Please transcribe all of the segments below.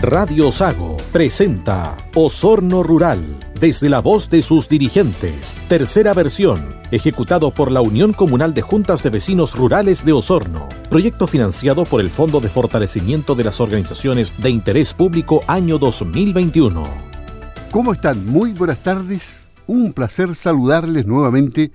Radio Sago presenta Osorno Rural, desde la voz de sus dirigentes, tercera versión, ejecutado por la Unión Comunal de Juntas de Vecinos Rurales de Osorno, proyecto financiado por el Fondo de Fortalecimiento de las Organizaciones de Interés Público año 2021. ¿Cómo están? Muy buenas tardes, un placer saludarles nuevamente.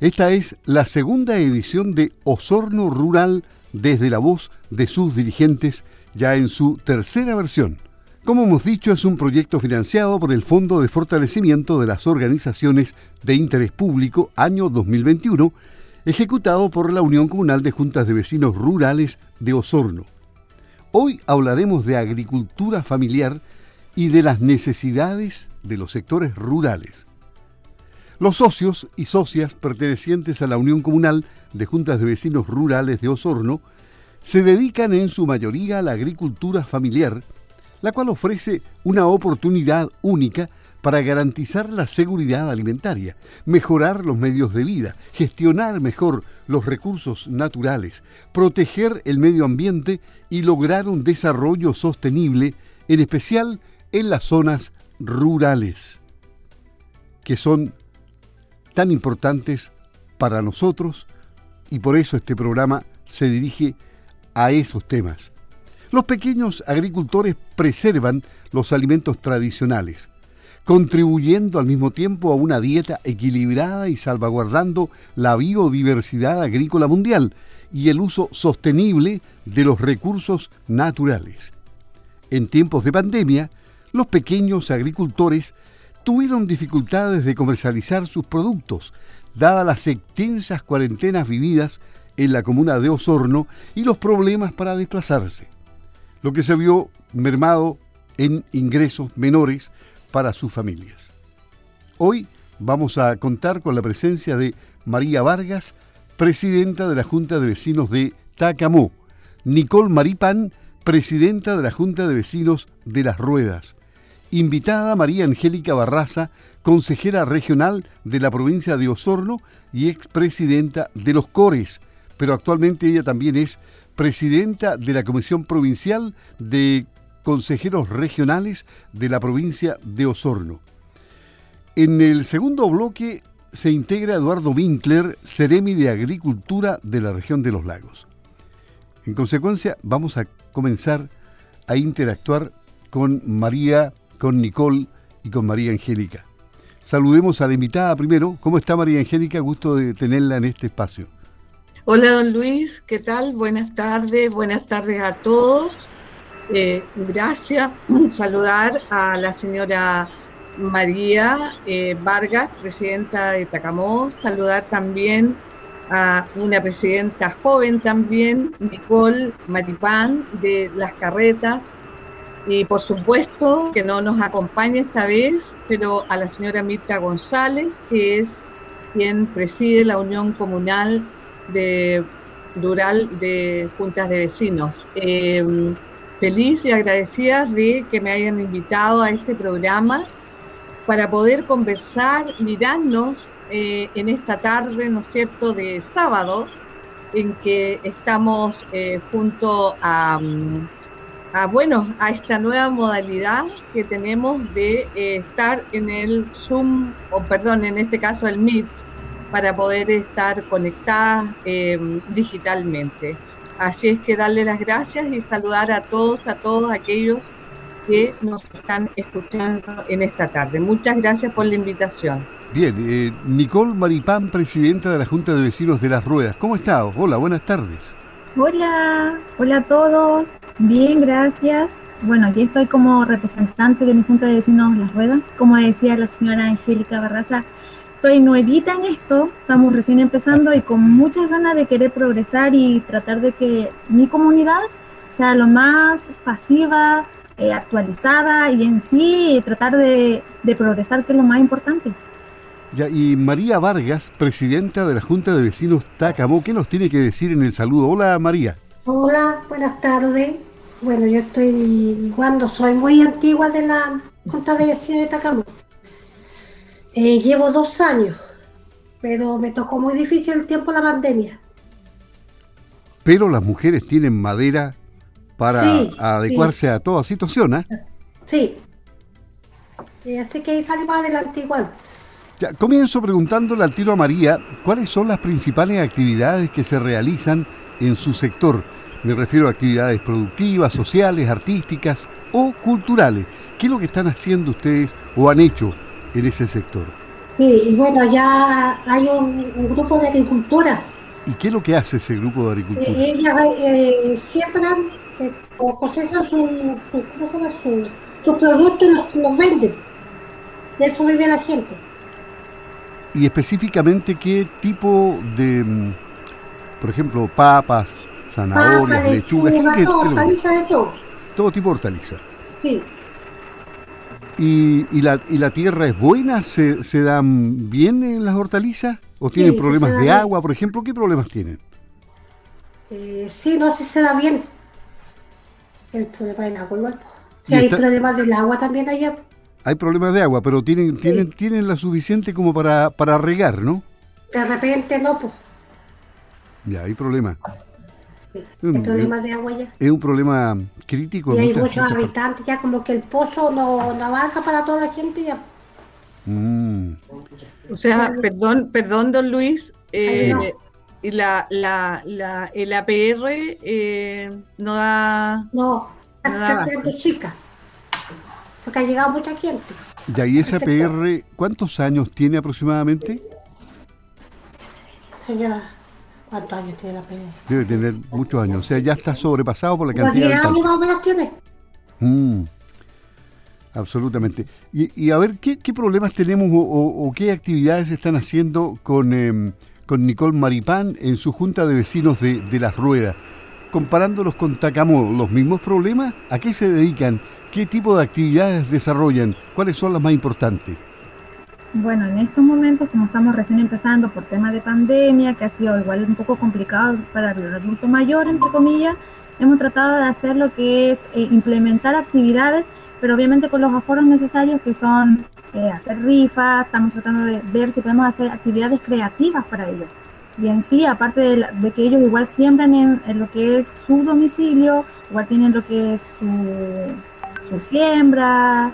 Esta es la segunda edición de Osorno Rural desde la voz de sus dirigentes ya en su tercera versión. Como hemos dicho, es un proyecto financiado por el Fondo de Fortalecimiento de las Organizaciones de Interés Público año 2021, ejecutado por la Unión Comunal de Juntas de Vecinos Rurales de Osorno. Hoy hablaremos de agricultura familiar y de las necesidades de los sectores rurales. Los socios y socias pertenecientes a la Unión Comunal de Juntas de Vecinos Rurales de Osorno se dedican en su mayoría a la agricultura familiar, la cual ofrece una oportunidad única para garantizar la seguridad alimentaria, mejorar los medios de vida, gestionar mejor los recursos naturales, proteger el medio ambiente y lograr un desarrollo sostenible, en especial en las zonas rurales, que son tan importantes para nosotros. Y por eso este programa se dirige esos temas. Los pequeños agricultores preservan los alimentos tradicionales, contribuyendo al mismo tiempo a una dieta equilibrada y salvaguardando la biodiversidad agrícola mundial y el uso sostenible de los recursos naturales. En tiempos de pandemia, los pequeños agricultores tuvieron dificultades de comercializar sus productos, dadas las extensas cuarentenas vividas en la comuna de Osorno y los problemas para desplazarse, lo que se vio mermado en ingresos menores para sus familias. Hoy vamos a contar con la presencia de María Vargas, presidenta de la Junta de Vecinos de Tacamó, Nicole Maripán, presidenta de la Junta de Vecinos de Las Ruedas, invitada María Angélica Barraza, consejera regional de la provincia de Osorno y expresidenta de los CORES, pero actualmente ella también es presidenta de la Comisión Provincial de Consejeros Regionales de la provincia de Osorno. En el segundo bloque se integra Eduardo Winkler, Ceremi de Agricultura de la región de los lagos. En consecuencia, vamos a comenzar a interactuar con María, con Nicole y con María Angélica. Saludemos a la invitada primero. ¿Cómo está María Angélica? Gusto de tenerla en este espacio. Hola, don Luis, ¿qué tal? Buenas tardes, buenas tardes a todos. Eh, gracias. Saludar a la señora María eh, Vargas, presidenta de Tacamó. Saludar también a una presidenta joven también, Nicole Maripán, de Las Carretas. Y por supuesto que no nos acompaña esta vez, pero a la señora Mirta González, que es quien preside la Unión Comunal de rural de juntas de vecinos. Em, feliz y agradecida de que me hayan invitado a este programa para poder conversar, mirarnos eh, en esta tarde, ¿no es cierto?, de sábado, en que estamos eh, junto a, a, bueno, a esta nueva modalidad que tenemos de eh, estar en el Zoom, o perdón, en este caso el Meet, para poder estar conectadas eh, digitalmente. Así es que darle las gracias y saludar a todos, a todos aquellos que nos están escuchando en esta tarde. Muchas gracias por la invitación. Bien, eh, Nicole Maripán, presidenta de la Junta de Vecinos de Las Ruedas. ¿Cómo está? Hola, buenas tardes. Hola, hola a todos. Bien, gracias. Bueno, aquí estoy como representante de mi Junta de Vecinos Las Ruedas. Como decía la señora Angélica Barraza, estoy nuevita en esto, estamos recién empezando y con muchas ganas de querer progresar y tratar de que mi comunidad sea lo más pasiva, eh, actualizada y en sí tratar de, progresar, que es lo más importante. Ya, y María Vargas, presidenta de la Junta de Vecinos Tacamó, ¿qué nos tiene que decir en el saludo? Hola María. Hola, buenas tardes. Bueno, yo estoy cuando soy muy antigua de la Junta de Vecinos de Tacamó. Eh, llevo dos años, pero me tocó muy difícil el tiempo de la pandemia. Pero las mujeres tienen madera para adecuarse a toda situación. ¿eh? Sí. así que ahí más adelante igual. Ya, comienzo preguntándole al tiro a María cuáles son las principales actividades que se realizan en su sector. Me refiero a actividades productivas, sociales, artísticas o culturales. ¿Qué es lo que están haciendo ustedes o han hecho en ese sector? Sí, y bueno, ya hay un, grupo de agricultura. ¿Y qué es lo que hace ese grupo de agricultura? Eh, ellas eh, siembran eh, o su, su, sus productos y los, los venden. De eso vive la gente. ¿Y específicamente qué tipo de, mm, por ejemplo, papas, zanahorias, lechugas? todo, hortaliza de todo. Todo tipo de hortaliza. Sí. ¿Y, y, la, ¿Y la tierra es buena? ¿Se, se dan bien en las hortalizas? ¿O tienen problemas de agua, por ejemplo? ¿Qué problemas tienen? Eh, sí, no, si se da bien. El problema del agua igual. Si hay problemas del agua también allá. Hay problemas de agua, pero tienen, tienen, tienen la suficiente como para, para regar, ¿no? De repente no, pues. Ya, hay problemas. Sí, hay problemas de agua ya. Es un problema crítico. Y hay muchos habitantes, ya como que el pozo no, no avanza para toda la gente ya. Mm. O sea, perdón, perdón, don Luis, eh, y la, la, la, el APR eh, no da. No, está quedando chica. Porque ha llegado mucha gente. ¿Y ahí ese APR cuántos años tiene aproximadamente? Señora, ¿cuántos años tiene la? Debe tener muchos años. O sea, ya está sobrepasado por la cantidad de. años más o menos tiene. Mm. Absolutamente. Y, a ver, ¿qué, problemas tenemos o, qué actividades están haciendo con, em, con Nicole Maripán en su junta de vecinos de, de Las Ruedas? Comparándolos con Tacamó, ¿los mismos problemas? ¿A qué se dedican? ¿Qué tipo de actividades desarrollan? ¿Cuáles son las más importantes? Bueno, en estos momentos, como estamos recién empezando por tema de pandemia, que ha sido igual un poco complicado para el adulto mayor, entre comillas, hemos tratado de hacer lo que es eh, implementar actividades pero obviamente con los aforos necesarios que son eh, hacer rifas, estamos tratando de ver si podemos hacer actividades creativas para ellos. Y en sí, aparte de, que ellos igual siembran en, lo que es su domicilio, igual tienen lo que es su siembra,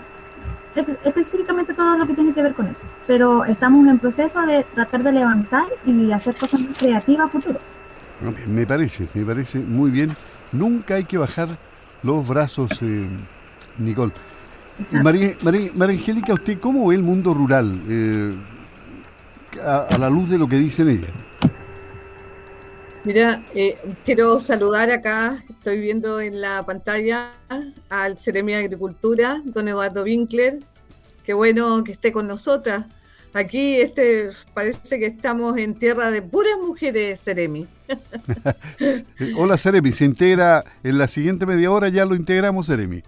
específicamente todo lo que tiene que ver con eso. Pero estamos en proceso de tratar de levantar y hacer cosas más creativas a futuro. Me parece, me parece muy bien. Nunca hay que bajar los brazos. Eh Nicole. María, María, Angélica, ¿usted cómo ve el mundo rural eh, a, la luz de lo que dicen ella? Mira, eh, quiero saludar acá, estoy viendo en la pantalla al Ceremi de Agricultura, don Eduardo Winkler. Qué bueno que esté con nosotras. Aquí este parece que estamos en tierra de puras mujeres, Ceremi. Hola, Ceremi. Se integra en la siguiente media hora, ya lo integramos, Ceremi.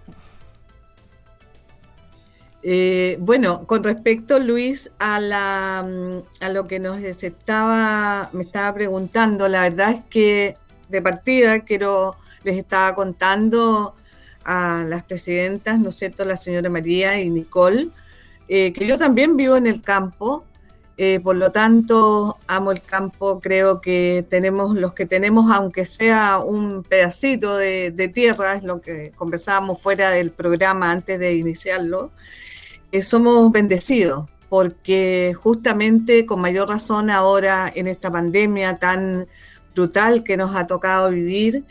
Eh, bueno, con respecto, Luis, a, la, mm, a lo que nos estaba, me estaba preguntando, la verdad es que de partida quiero, les estaba contando a las presidentas, ¿no es cierto?, la señora María y Nicole, eh, que yo también vivo en el campo, eh, por lo tanto, amo el campo, creo que tenemos los que tenemos, aunque sea un pedacito de, de tierra, es lo que conversábamos fuera del programa antes de iniciarlo, somos bendecidos porque justamente con mayor razón ahora en esta pandemia tan brutal que nos ha tocado vivir,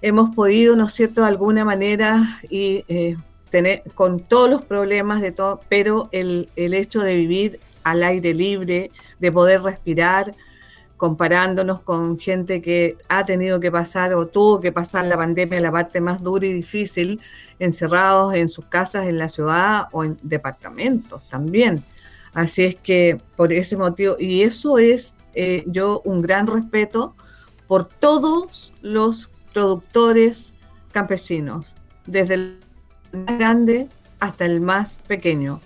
hemos podido, ¿no es cierto?, de alguna manera y eh, tener con todos los problemas de todo, pero el, el hecho de vivir al aire libre, de poder respirar, comparándonos con gente que ha tenido que pasar o tuvo que pasar la pandemia, la parte más dura y difícil, encerrados en sus casas en la ciudad o en departamentos también. Así es que por ese motivo, y eso es eh, yo un gran respeto por todos los productores campesinos, desde el más grande hasta el más pequeño,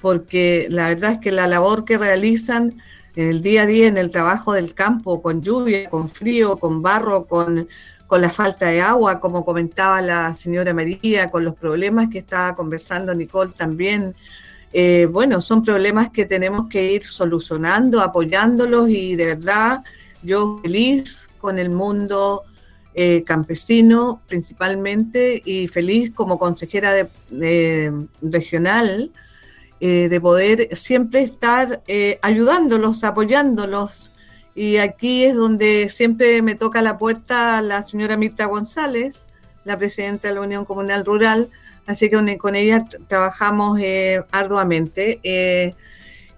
porque la verdad es que la labor que realizan en el día a día, en el trabajo del campo, con lluvia, con frío, con barro, con, la falta de agua, como comentaba la señora María, con los problemas que estaba conversando Nicole también. Eh, bueno, son problemas que tenemos que ir solucionando, apoyándolos y de verdad yo feliz con el mundo eh, campesino principalmente y feliz como consejera de, regional eh, de poder siempre estar eh, ayudándolos, apoyándolos. Y aquí es donde siempre me toca la puerta la señora Mirta González, la presidenta de la Unión Comunal Rural, así que con, ella trabajamos arduamente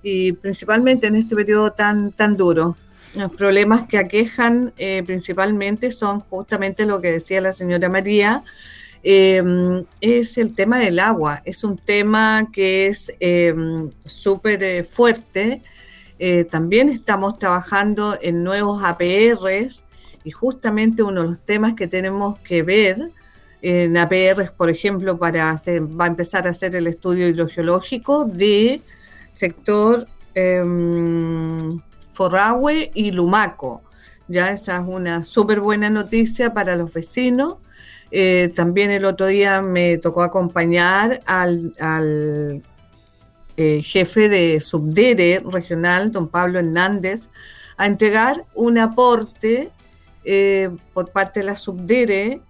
y principalmente en este periodo tan, tan duro. Los problemas que aquejan eh, principalmente son justamente lo que decía la señora María, em, es el tema del agua. Es un tema que es em, súper eh, fuerte. Eh, también estamos trabajando en nuevos APRs y justamente uno de los temas que tenemos que ver en APRs, por ejemplo, para hacer, va a empezar a hacer el estudio hidrogeológico de sector em, Forrahue y Lumaco. Ya esa es una súper buena noticia para los vecinos. Eh, también el otro día me tocó acompañar al, eh, jefe de Subdere regional, don Pablo Hernández, a entregar un aporte eh, por parte de la Subdere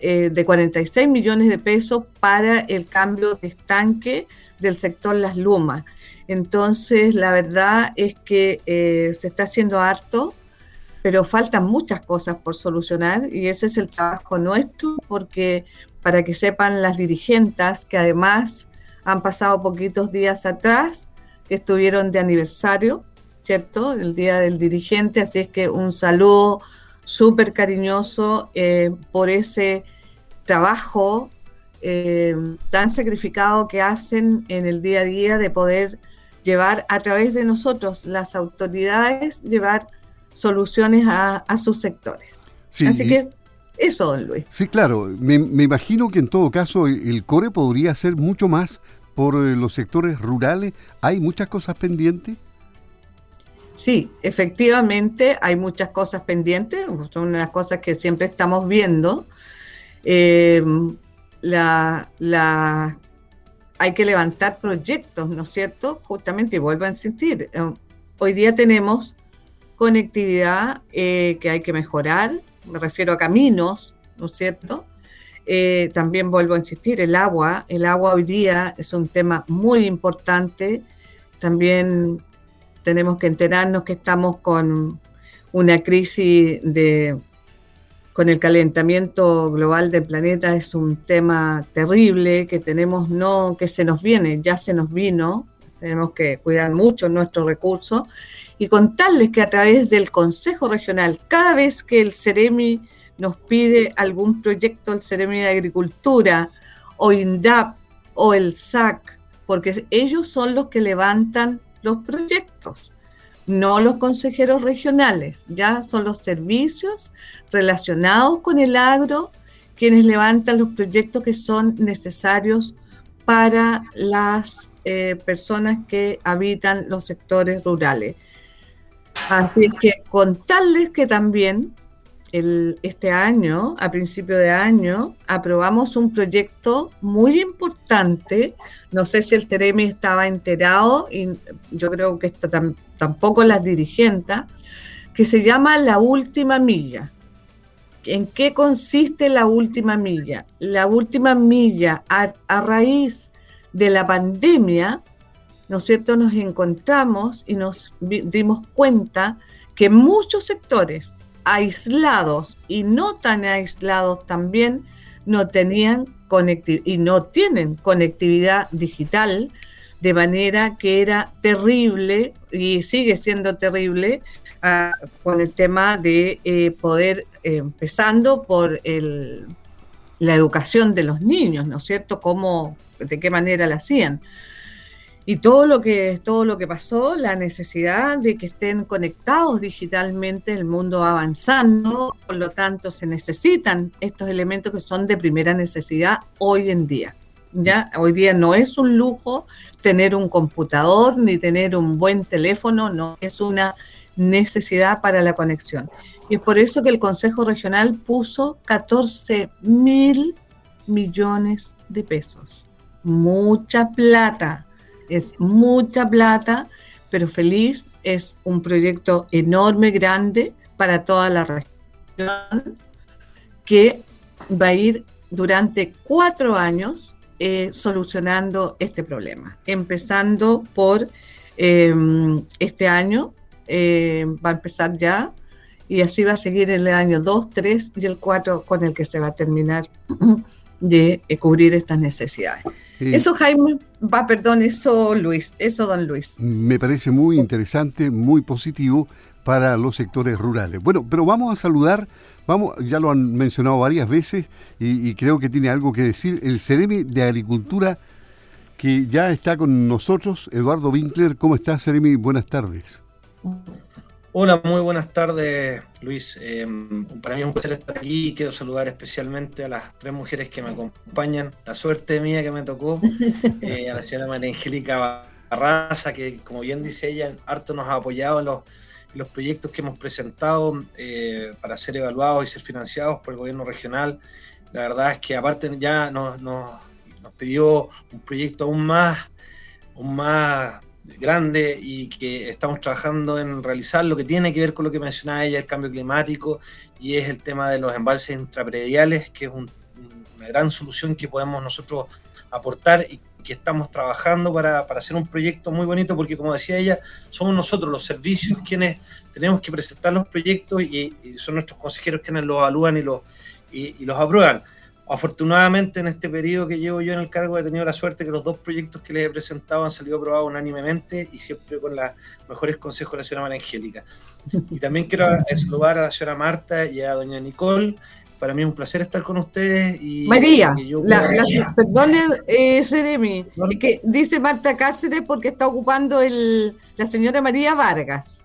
de 46 millones de pesos para el cambio de estanque del sector Las Lumas. Entonces, la verdad es que se está haciendo harto, pero faltan muchas cosas por solucionar y ese es el trabajo nuestro, porque para que sepan las dirigentes que además han pasado poquitos días atrás, que estuvieron de aniversario, ¿cierto? El Día del Dirigente, así es que un saludo súper cariñoso eh, por ese trabajo eh, tan sacrificado que hacen en el día a día de poder llevar a través de nosotros, las autoridades, llevar soluciones a, sus sectores. Así que eso, don Luis. Sí, claro. Me, imagino que en todo caso el, CORE podría hacer mucho más por eh, los sectores rurales. ¿Hay muchas cosas pendientes? Sí, efectivamente hay muchas cosas pendientes, son unas cosas que siempre estamos viendo. Eh, la, la hay que levantar proyectos, ¿no es cierto? Justamente, y vuelvo a insistir, eh, hoy día tenemos conectividad eh, que hay que mejorar, me refiero a caminos, ¿no es cierto? Eh, también vuelvo a insistir, el agua, el agua hoy día es un tema muy importante, también tenemos que enterarnos que estamos con una crisis de con el calentamiento global del planeta. Es un tema terrible que tenemos no que se nos viene, ya se nos vino, tenemos que cuidar mucho nuestros recursos y contarles que a través del Consejo Regional, cada vez que el Ceremi nos pide algún proyecto, el Ceremi de Agricultura o INDAP o el SAC, porque ellos son los que levantan los proyectos no los consejeros regionales, ya son los servicios relacionados con el agro quienes levantan los proyectos que son necesarios para las eh, personas que habitan los sectores rurales. Así que contarles que también este año, a principio de año, aprobamos un proyecto muy importante. No sé si el Teremi estaba enterado y yo creo que está tampoco las dirigentes, que se llama La Última Milla. ¿En qué consiste la última milla? La última milla, a, raíz de la pandemia, ¿no es cierto?, nos encontramos y nos dimos cuenta que muchos sectores aislados y no tan aislados también no tenían conectividad y no tienen conectividad digital, de manera que era terrible y sigue siendo terrible ah, con el tema de eh, poder, empezando por el, la educación de los niños, ¿no es cierto? ¿Cómo, de qué manera la hacían? y todo lo que todo lo que pasó, la necesidad de que estén conectados digitalmente, el mundo avanzando, por lo tanto se necesitan estos elementos que son de primera necesidad hoy en día. Ya hoy día no es un lujo tener un computador ni tener un buen teléfono, no es una necesidad para la conexión. Y es por eso que el Consejo Regional puso 14 mil millones de pesos. Mucha plata es mucha plata, pero feliz. Es un proyecto enorme, grande para toda la región, que va a ir durante cuatro años eh, solucionando este problema, empezando por em, este año, eh, va a empezar ya, y así va a seguir el año 2, 3 y el 4 con el que se va a terminar de eh, cubrir estas necesidades. Eso Jaime, va, perdón, eso Luis, eso don Luis. Me parece muy interesante, muy positivo para los sectores rurales. Bueno, pero vamos a saludar, vamos, ya lo han mencionado varias veces y, creo que tiene algo que decir, el Ceremi de Agricultura que ya está con nosotros, Eduardo Winkler. ¿Cómo estás, Ceremi? Buenas tardes. Hola, muy buenas tardes, Luis. Em, para mí es un placer estar aquí. Quiero saludar especialmente a las tres mujeres que me acompañan. La suerte mía que me tocó, eh, a la señora María Angélica Barraza, que como bien dice ella, harto nos ha apoyado en los, proyectos que hemos presentado eh, para ser evaluados y ser financiados por el gobierno regional. La verdad es que aparte ya nos, nos, nos pidió un proyecto aún más, aún más grande y que estamos trabajando en realizar lo que tiene que ver con lo que mencionaba ella, el cambio climático, y es el tema de los embalses intraprediales, que es una gran solución que podemos nosotros aportar y que estamos trabajando para, hacer un proyecto muy bonito, porque como decía ella, somos nosotros los servicios quienes tenemos que presentar los proyectos y, son nuestros consejeros quienes los evalúan y los, y los aprueban. Afortunadamente en este periodo que llevo yo en el cargo he tenido la suerte que los dos proyectos que les he presentado han salido aprobados unánimemente y siempre con los mejores consejos de la señora María Angélica. Y también quiero saludar a la señora Marta y a doña Nicole. Para mí es un placer estar con ustedes. Y María, perdone, eh, Seremi, que dice Marta Cáceres porque está ocupando el, la señora María Vargas.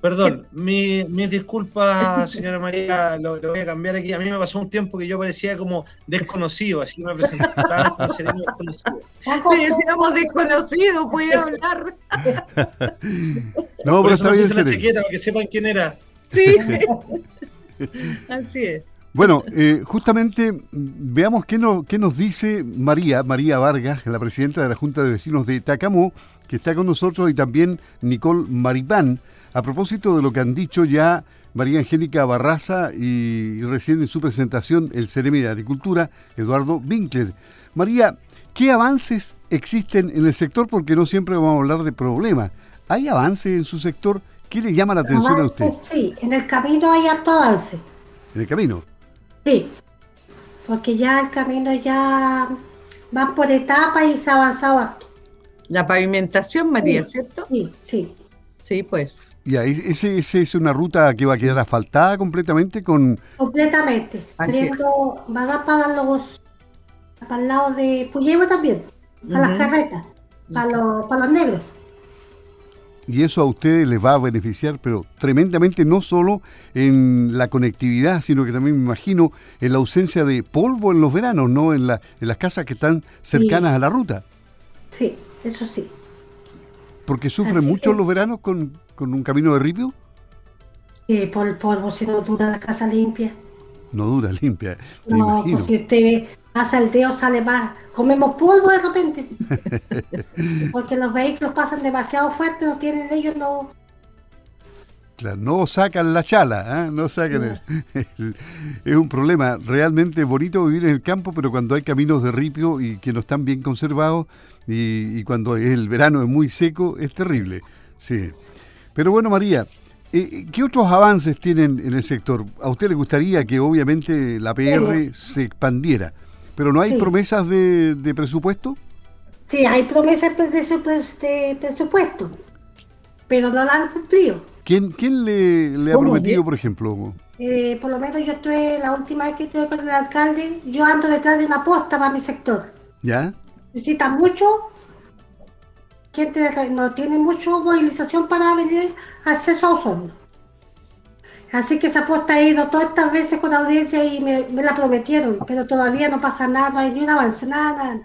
Perdón, mi, mis disculpas, señora María, lo, voy a cambiar aquí. A mí me pasó un tiempo que yo parecía como desconocido, así me presentaba como desconocido. Parecíamos desconocidos, puede hablar. no, pero está bien. la chaqueta para que sepan quién era. Sí, así es. Bueno, eh, justamente veamos qué, no, qué nos dice María, María Vargas, la presidenta de la Junta de Vecinos de Tacamú, que está con nosotros, y también Nicole Maripán, a propósito de lo que han dicho ya María Angélica Barraza y recién en su presentación el Ceremi de Agricultura, Eduardo Winkler. María, ¿qué avances existen en el sector? Porque no siempre vamos a hablar de problemas. ¿Hay avances en su sector? ¿Qué le llama la atención a usted? Sí, en el camino hay harto avance. ¿En el camino? Sí, porque ya el camino ya va por etapas y se ha avanzado harto. La pavimentación, María, ¿cierto? Sí, sí. Sí, pues. ¿Y ahí, ese, es una ruta que va a quedar asfaltada completamente con...? Completamente. Va a dar para los... para el lado de Puyehue también, a las carretas, para los, para los negros. Y eso a ustedes les va a beneficiar, pero tremendamente, no solo en la conectividad, sino que también me imagino en la ausencia de polvo en los veranos, ¿no? En, la, en las casas que están cercanas a la ruta. Sí, eso sí. ¿Porque sufren mucho los veranos con, un camino de ripio? Sí, por el polvo, si no dura la casa limpia. No dura limpia. no, pues si usted pasa el dedo sale más. Comemos polvo de repente. Porque los vehículos pasan demasiado fuerte, no tienen ellos, no. Claro, no sacan la chala, ¿eh? no sacan es un problema realmente bonito vivir en el campo, pero cuando hay caminos de ripio y que no están bien conservados, y, cuando el verano es muy seco es terrible. Sí. Pero bueno, María, eh, ¿qué otros avances tienen en el sector? A usted le gustaría que obviamente la PR se expandiera, pero ¿no hay promesas de, presupuesto? Sí, hay promesas de, presupuesto, pero no la han cumplido. ¿Quién, quién le, ha prometido, por ejemplo? Eh, por lo menos yo estuve, la última vez que estuve con el alcalde, yo ando detrás de una posta para mi sector. ¿Ya? Necesita mucho, gente no tiene mucha movilización para venir acceso a Osorno. Así que esa apuesta ha ido todas estas veces con audiencia y me, la prometieron, pero todavía no pasa nada, no hay ni un avance, nada,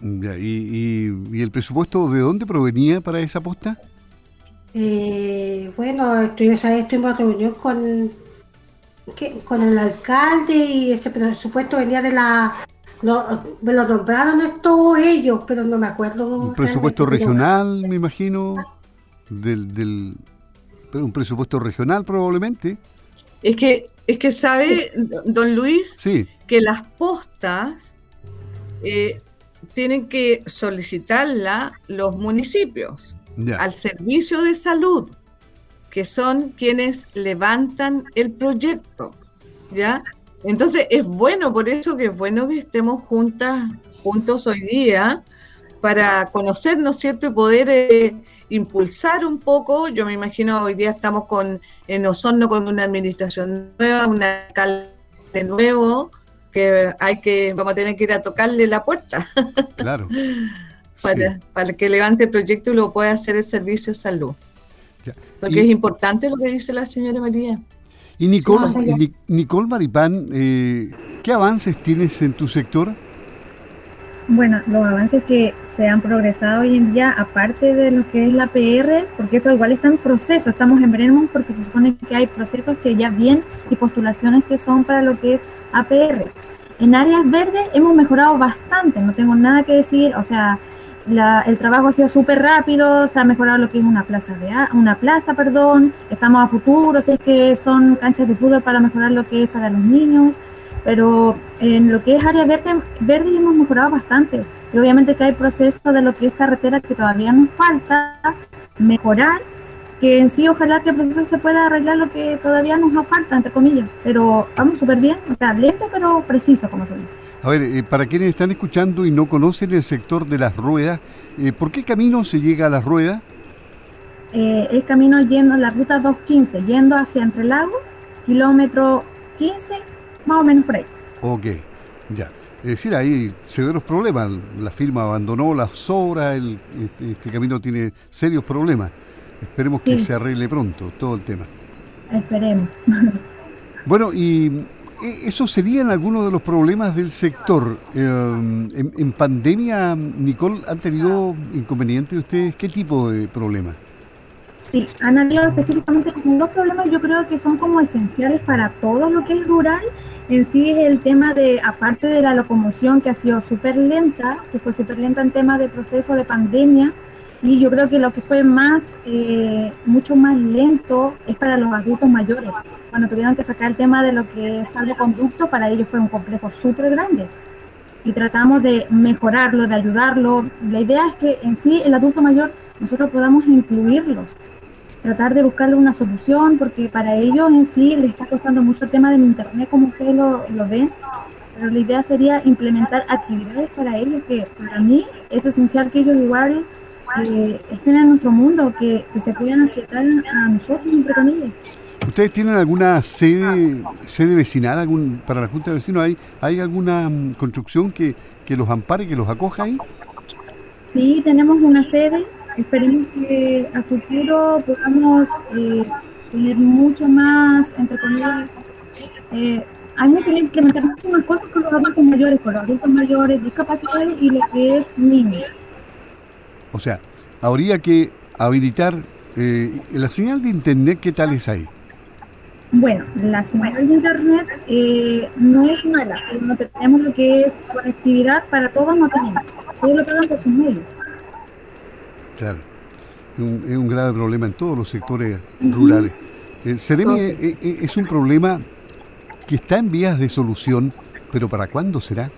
nada. y, el presupuesto de dónde provenía para esa apuesta? Eh, bueno, estuvimos, estuvimos en reunión con, con el alcalde y ese presupuesto venía de la me lo nombraron estos ellos, pero no me acuerdo. Un presupuesto regional, me imagino. Del, del, un presupuesto regional probablemente. Es que es que sabe, don Luis, Sí, que las postas eh, tienen que solicitarla los municipios ya. al servicio de salud, que son quienes levantan el proyecto, ¿ya? Entonces es bueno, por eso que es bueno que estemos juntas, juntos hoy día, para conocernos, ¿cierto? Y poder eh, impulsar un poco. Yo me imagino hoy día estamos con en Osorno con una administración nueva, un alcalde nuevo, que hay que, vamos a tener que ir a tocarle la puerta Claro. para, Sí. para que levante el proyecto y lo pueda hacer el servicio de salud. Ya. Porque Y- es importante lo que dice la señora María. Y Nicole, y Ni- Nicole Maripán, eh, ¿qué avances tienes en tu sector? Bueno, los avances que se han progresado hoy en día, aparte de lo que es la PR, porque eso igual está en proceso, estamos en veremos porque se supone que hay procesos que ya vienen y postulaciones que son para lo que es APR. En áreas verdes hemos mejorado bastante, no tengo nada que decir, o sea, la- el trabajo ha sido súper rápido, se ha mejorado lo que es una plaza de una plaza, perdón, estamos a futuro, es que son canchas de fútbol para mejorar lo que es para los niños, pero en lo que es área verde, verde hemos mejorado bastante. Y obviamente que hay procesos de lo que es carretera que todavía nos falta mejorar, que en sí ojalá que el proceso se pueda arreglar lo que todavía nos falta, entre comillas, pero vamos súper bien, o sea, lento pero preciso, como se dice. A ver, eh, para quienes están escuchando y no conocen el sector de las ruedas, eh, ¿por qué camino se llega a las ruedas? Eh, el camino yendo, la ruta 215, yendo hacia Entre Lagos, kilómetro 15, más o menos por ahí. Ok, ya. Es decir, hay severos problemas. La firma abandonó las obras, el- este, este camino tiene serios problemas. Esperemos que se arregle pronto todo el tema. Esperemos. Bueno, y eh, eso serían algunos de los problemas del sector. Eh, en, pandemia, Nicole, ¿han tenido inconvenientes ustedes? ¿Qué tipo de problemas? Sí, han habido específicamente como dos problemas, yo creo que son como esenciales para todo lo que es rural. En sí es el tema de, aparte de la locomoción que ha sido súper lenta, que fue súper lenta en tema de proceso de pandemia, y yo creo que lo que fue más, eh, mucho más lento es para los adultos mayores. Cuando tuvieron que sacar el tema de lo que es salvoconducto, para ellos fue un complejo súper grande. Y tratamos de mejorarlo, de ayudarlo. La idea es que en sí el adulto mayor nosotros podamos incluirlos tratar de buscarle una solución, porque para ellos en sí les está costando mucho el tema del internet, como ustedes lo, lo ven, pero la idea sería implementar actividades para ellos, que para mí es esencial que ellos igual eh, estén en nuestro mundo, que, que se puedan afectar a nosotros, entre comillas. ¿Ustedes tienen alguna sede sede vecinal algún, para la Junta de Vecinos? ¿Hay, hay alguna mm, construcción que, que los ampare, que los acoja ahí? Sí, tenemos una sede, esperemos que a futuro podamos eh, tener mucho más, entre comillas, eh, hay que implementar muchas más cosas con los adultos mayores, con los adultos mayores, discapacidades y lo que es niños. O sea, habría que habilitar eh, la señal de internet, ¿qué tal es ahí? Bueno, la señal de internet eh, no es mala, pero no tenemos lo que es conectividad para todos, no tenemos. Todos lo pagan por sus medios. Claro. Es un, es un grave problema en todos los sectores rurales. Entonces- eh, eh, es un problema que está en vías de solución, pero ¿para cuándo será?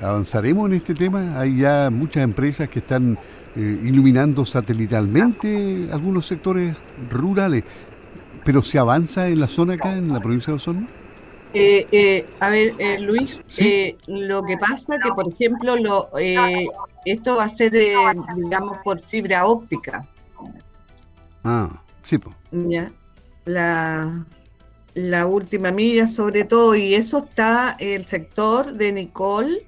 ¿Avanzaremos en este tema? Hay ya muchas empresas que están eh, iluminando satelitalmente algunos sectores rurales, pero ¿se avanza en la zona acá, en la provincia de Osorno? Eh, eh, a ver, eh, Luis, Sí. eh, lo que pasa que, por ejemplo, lo, esto va a ser, digamos, por fibra óptica, Ah, sí, pues. ¿ya? La, la última milla sobre todo, y eso está, el sector de Nicole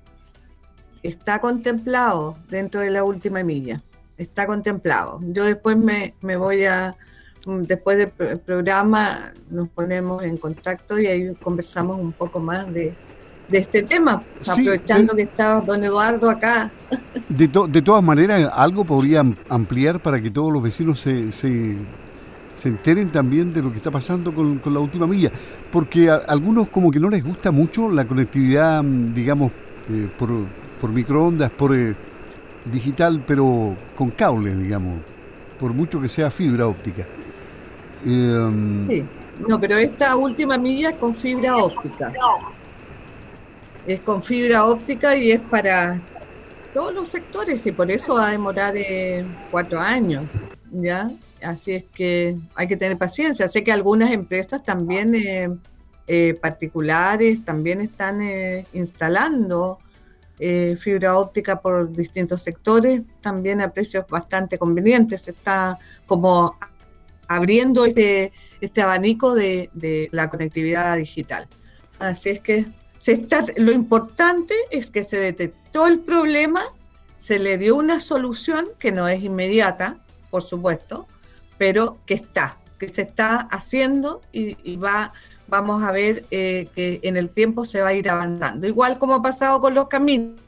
está contemplado dentro de la última milla, está contemplado. Yo después me, me voy a, después del pro- programa nos ponemos en contacto y ahí conversamos un poco más de, de este tema, Sí, aprovechando eh. que está don Eduardo acá. De, to- de todas maneras, algo podría am- ampliar para que todos los vecinos se, se, se enteren también de lo que está pasando con, con la última milla. Porque a, algunos como que no les gusta mucho la conectividad, mm, digamos, eh, por, por microondas, por eh, digital, pero con cables, digamos, por mucho que sea fibra óptica. Eh, Sí. No, pero esta última milla es con fibra óptica. Es con fibra óptica y es para todos los sectores y por eso va a demorar eh, cuatro años, ¿ya? Así es que hay que tener paciencia. Sé que algunas empresas también eh, particulares también están instalando fibra óptica por distintos sectores, también a precios bastante convenientes. Está como abriendo este, este abanico de, de la conectividad digital. Así es que se está, lo importante es que se detectó el problema, se le dio una solución que no es inmediata, por supuesto, pero que está, que se está haciendo y, va, vamos a ver eh, que en el tiempo se va a ir avanzando. Igual como ha pasado con los caminos,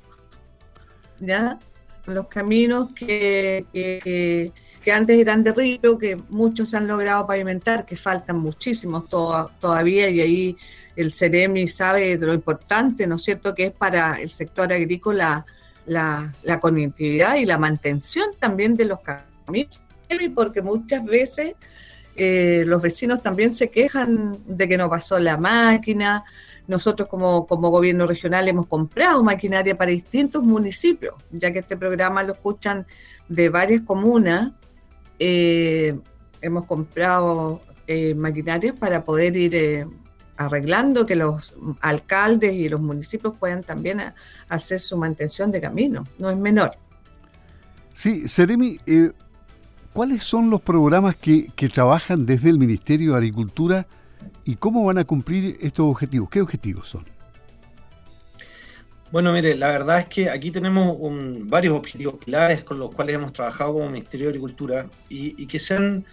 ¿ya? Los caminos que, que, antes eran de río, que muchos han logrado pavimentar, que faltan muchísimos todavía y ahí el CEREMI sabe de lo importante, ¿no es cierto?, que es para el sector agrícola la, conectividad y la mantención también de los caminos, porque muchas veces eh, los vecinos también se quejan de que no pasó la máquina. Nosotros como, como gobierno regional hemos comprado maquinaria para distintos municipios, ya que este programa lo escuchan de varias comunas. Eh, hemos comprado eh, maquinarias para poder ir arreglando que los alcaldes y los municipios puedan también hacer su mantención de camino, no es menor. Sí, Seremi, eh, ¿cuáles son los programas que, trabajan desde el Ministerio de Agricultura y cómo van a cumplir estos objetivos? ¿Qué objetivos son? Bueno, mire, la verdad es que aquí tenemos varios objetivos pilares con los cuales hemos trabajado como Ministerio de Agricultura y, y que se han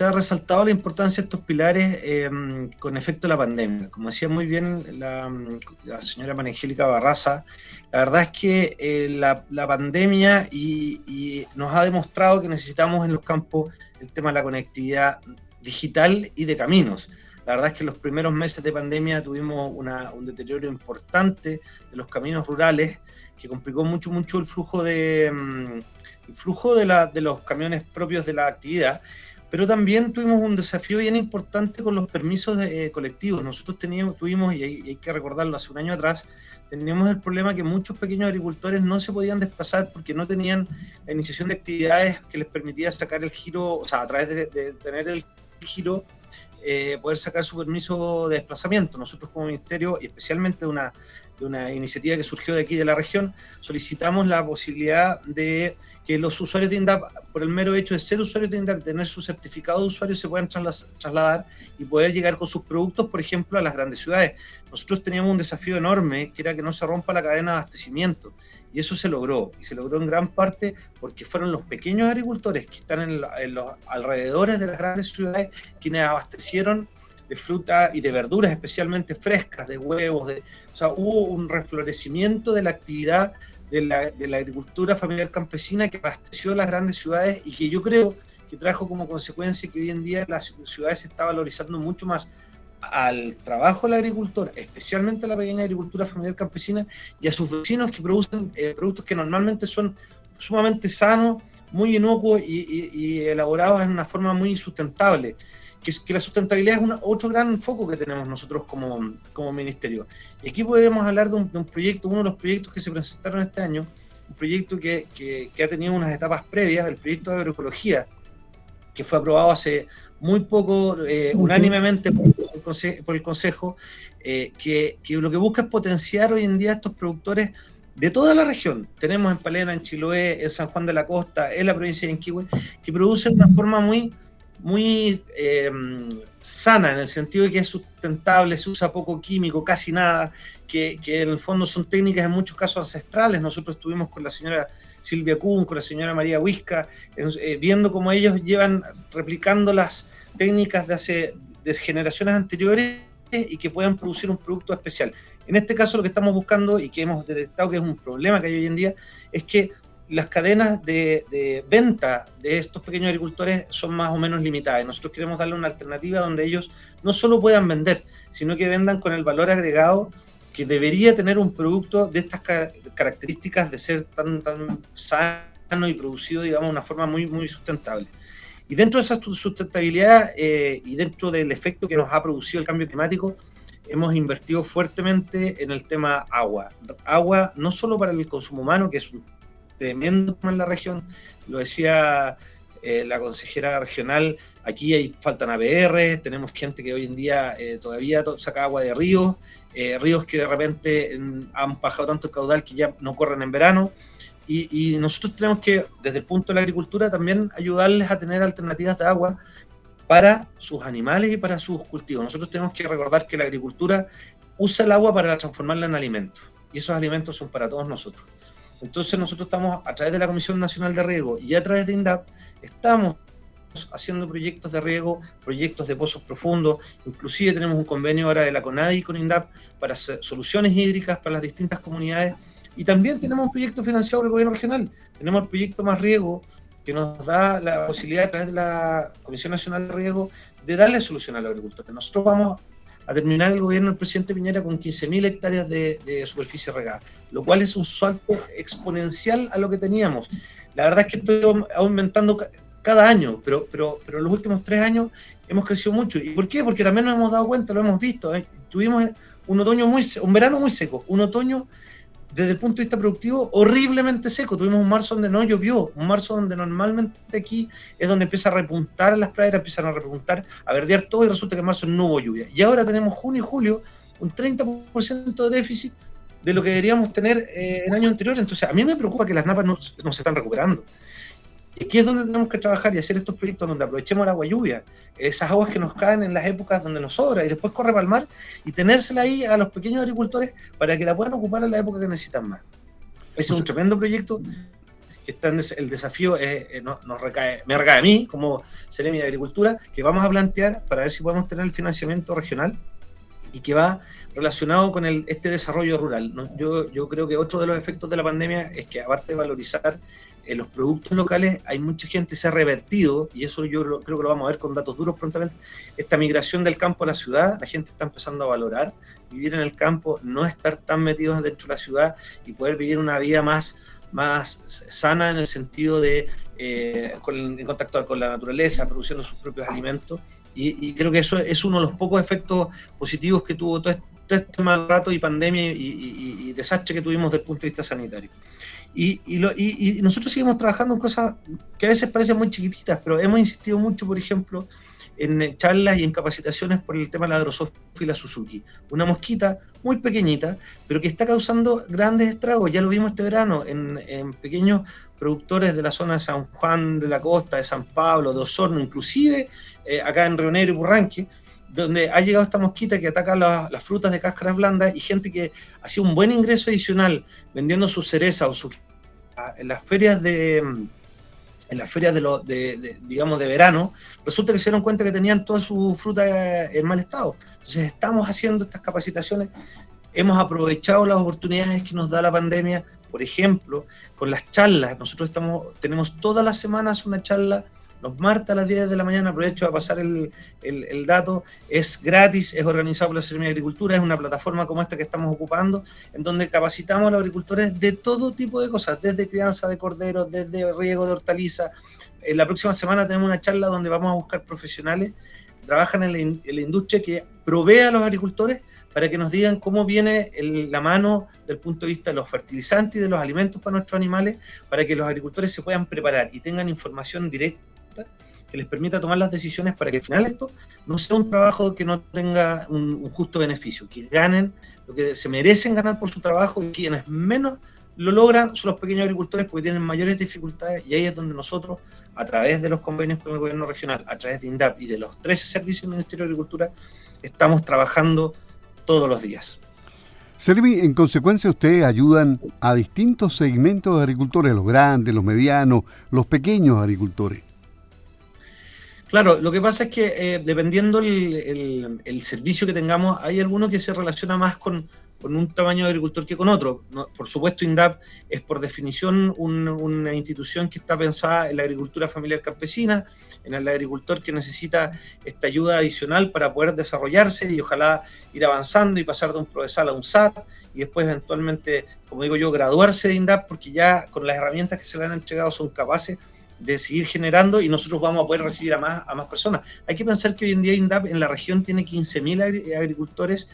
ha resaltado la importancia de estos pilares em, con efecto de la pandemia. Como decía muy bien la, señora Manangélica Barraza, la verdad es que eh, la, pandemia y, nos ha demostrado que necesitamos en los campos el tema de la conectividad digital y de caminos. La verdad es que los primeros meses de pandemia tuvimos un deterioro importante de los caminos rurales que complicó mucho, mucho el flujo de, em, el flujo de, de los camiones propios de la actividad pero también tuvimos un desafío bien importante con los permisos eh, colectivos. Nosotros teníamos, tuvimos, y hay, que recordarlo, hace un año atrás, teníamos el problema que muchos pequeños agricultores no se podían desplazar porque no tenían la iniciación de actividades que les permitía sacar el giro, o sea, a través de, tener el giro, eh, poder sacar su permiso de desplazamiento. Nosotros como ministerio, y especialmente una, de una iniciativa que surgió de aquí de la región, solicitamos la posibilidad de que los usuarios de INDAP, por el mero hecho de ser usuarios de INDAP, tener su certificado de usuario, se puedan trasladar y poder llegar con sus productos, por ejemplo, a las grandes ciudades. Nosotros teníamos un desafío enorme, que era que no se rompa la cadena de abastecimiento. Y eso se logró, y se logró en gran parte porque fueron los pequeños agricultores que están en, los alrededores de las grandes ciudades quienes abastecieron de fruta y de verduras, especialmente frescas, de huevos, de, o sea, hubo un reflorecimiento de la actividad de la, de la agricultura familiar campesina que abasteció las grandes ciudades y que yo creo que trajo como consecuencia que hoy en día las ciudades se está valorizando mucho más al trabajo de la especialmente a la pequeña agricultura familiar campesina y a sus vecinos que producen eh, productos que normalmente son sumamente sanos, muy inocuos y, y, elaborados en una forma muy sustentable que, la sustentabilidad es otro gran foco que tenemos nosotros como, como ministerio. Y aquí podemos hablar de un, proyecto, uno de los proyectos que se presentaron este año, un proyecto que, que, ha tenido unas etapas previas, el proyecto de agroecología, que fue aprobado hace muy poco, eh, unánimemente por el, Consejo, eh, que, que, lo que busca es potenciar hoy en día estos productores de toda la región. Tenemos en Palena, en Chiloé, en San Juan de la Costa, en la provincia de Yanquihue, que producen de una forma muy muy eh, sana en el sentido de que es sustentable, se usa poco químico, casi nada, que, en el fondo son técnicas en muchos casos ancestrales. Nosotros estuvimos con la señora Silvia Kuhn, con la señora María Huisca, eh, viendo cómo ellos llevan replicando las técnicas de hace de generaciones anteriores y que puedan producir un producto especial. En este caso lo que estamos buscando y que hemos detectado que es un problema que hay hoy en día es que las cadenas de, venta de estos pequeños agricultores son más o menos limitadas. Nosotros queremos darle una alternativa donde ellos no solo puedan vender, sino que vendan con el valor agregado que debería tener un producto de estas características de ser tan, tan sano y producido, digamos, de una forma muy, muy sustentable. Y dentro de esa sustentabilidad eh, y dentro del efecto que nos ha producido el cambio climático, hemos invertido fuertemente en el tema agua. Agua no solo para el consumo humano, que es un tremendo en la región, lo decía eh, la consejera regional, aquí hay, faltan ABR, tenemos gente que hoy en día eh, todavía saca agua de ríos, eh, ríos que de repente mm, han bajado tanto el caudal que ya no corren en verano. Y, y, nosotros tenemos que, desde el punto de la agricultura, también ayudarles a tener alternativas de agua para sus animales y para sus cultivos. Nosotros tenemos que recordar que la agricultura usa el agua para transformarla en alimentos y esos alimentos son para todos nosotros. Entonces nosotros estamos a través de la Comisión Nacional de Riego y a través de INDAP estamos haciendo proyectos de riego, proyectos de pozos profundos, inclusive tenemos un convenio ahora de la CONADI con INDAP para soluciones hídricas para las distintas comunidades y también tenemos un proyecto financiado por el gobierno regional, tenemos el proyecto Más Riego, que nos da la posibilidad a través de la Comisión Nacional de Riego de darle solución a los agricultores. Nosotros vamos a terminar el gobierno del presidente Piñera con 15.000 hectáreas de, superficie regada, lo cual es un salto exponencial a lo que teníamos. La verdad es que estoy aumentando cada año, pero, pero, pero los últimos tres años hemos crecido mucho. ¿Y por qué? Porque también nos hemos dado cuenta, lo hemos visto. ¿eh? Tuvimos un otoño muy, un verano muy seco, un otoño desde el punto de vista productivo, horriblemente seco. Tuvimos un marzo donde no llovió, un marzo donde normalmente aquí es donde empieza a repuntar las praderas, empiezan a repuntar, a verdear todo y resulta que en marzo no hubo lluvia. Y ahora tenemos junio y julio un 30% de déficit de lo que deberíamos tener eh, el año anterior. Entonces, a mí me preocupa que las napas no se están recuperando. Y aquí es donde tenemos que trabajar y hacer estos proyectos donde aprovechemos el agua lluvia, esas aguas que nos caen en las épocas donde nos sobra y después corre para el mar y tenérsela ahí a los pequeños agricultores para que la puedan ocupar en la época que necesitan más. Ese es un tremendo proyecto que está el desafío eh, nos, recae, me recae a mí como Seremi de Agricultura, que vamos a plantear para ver si podemos tener el financiamiento regional y que va relacionado con este desarrollo rural. Yo, yo creo que otro de los efectos de la pandemia es que aparte de valorizar en los productos locales hay mucha gente se ha revertido, y eso yo creo que lo vamos a ver con datos duros prontamente, esta migración del campo a la ciudad, la gente está empezando a valorar vivir en el campo, no estar tan metidos dentro de la ciudad y poder vivir una vida más, más sana en el sentido de eh, con, contacto con la naturaleza, produciendo sus propios alimentos. Y, creo que eso es uno de los pocos efectos positivos que tuvo todo este, mal rato y pandemia y desastre que tuvimos desde el punto de vista sanitario. Y, y, nosotros seguimos trabajando en cosas que a veces parecen muy chiquititas, pero hemos insistido mucho, por ejemplo, en charlas y en capacitaciones por el tema de la Drosophila Suzuki. Una mosquita muy pequeñita, pero que está causando grandes estragos. Ya lo vimos este verano en, pequeños productores de la zona de San Juan de la Costa, de San Pablo, de Osorno, inclusive eh, acá en Río Negro y Burranque, donde ha llegado esta mosquita que ataca las frutas de cáscaras blandas y gente que hacía un buen ingreso adicional vendiendo sus cerezas o sus en las ferias de en las ferias de, lo, de, digamos de verano resulta que se dieron cuenta que tenían toda su fruta en mal estado. Entonces estamos haciendo estas capacitaciones. Hemos aprovechado las oportunidades que nos da la pandemia. Por ejemplo con las charlas nosotros estamos tenemos todas las semanas una charla los martes a las 10 de la mañana, aprovecho a pasar el, dato, es gratis, es organizado por la Secretaría de Agricultura, es una plataforma como esta que estamos ocupando, en donde capacitamos a los agricultores de todo tipo de cosas, desde crianza de corderos, desde riego de hortalizas. En la próxima semana tenemos una charla donde vamos a buscar profesionales que trabajan en la, industria que provee a los agricultores para que nos digan cómo viene la mano del punto de vista de los fertilizantes y de los alimentos para nuestros animales, para que los agricultores se puedan preparar y tengan información directa que les permita tomar las decisiones para que al final esto no sea un trabajo que no tenga un, justo beneficio, que ganen lo que se merecen ganar por su trabajo y quienes menos lo logran son los pequeños agricultores porque tienen mayores dificultades y ahí es donde nosotros, a través de los convenios con el gobierno regional, a través de INDAP y de los 13 servicios del Ministerio de Agricultura, estamos trabajando todos los días. Servi, en consecuencia, ustedes ayudan a distintos segmentos de agricultores, los grandes, los medianos, los pequeños agricultores. Claro, lo que pasa es que eh, dependiendo el, servicio que tengamos, hay alguno que se relaciona más con, un tamaño de agricultor que con otro. por supuesto, INDAP es por definición una institución que está pensada en la agricultura familiar campesina, en el agricultor que necesita esta ayuda adicional para poder desarrollarse y ojalá ir avanzando y pasar de un procesal a un SAT y después eventualmente, como digo yo, graduarse de INDAP porque ya con las herramientas que se le han entregado son capaces de seguir generando y nosotros vamos a poder recibir a más, a más personas. Hay que pensar que hoy en día INDAP en la región tiene 15.000 agricultores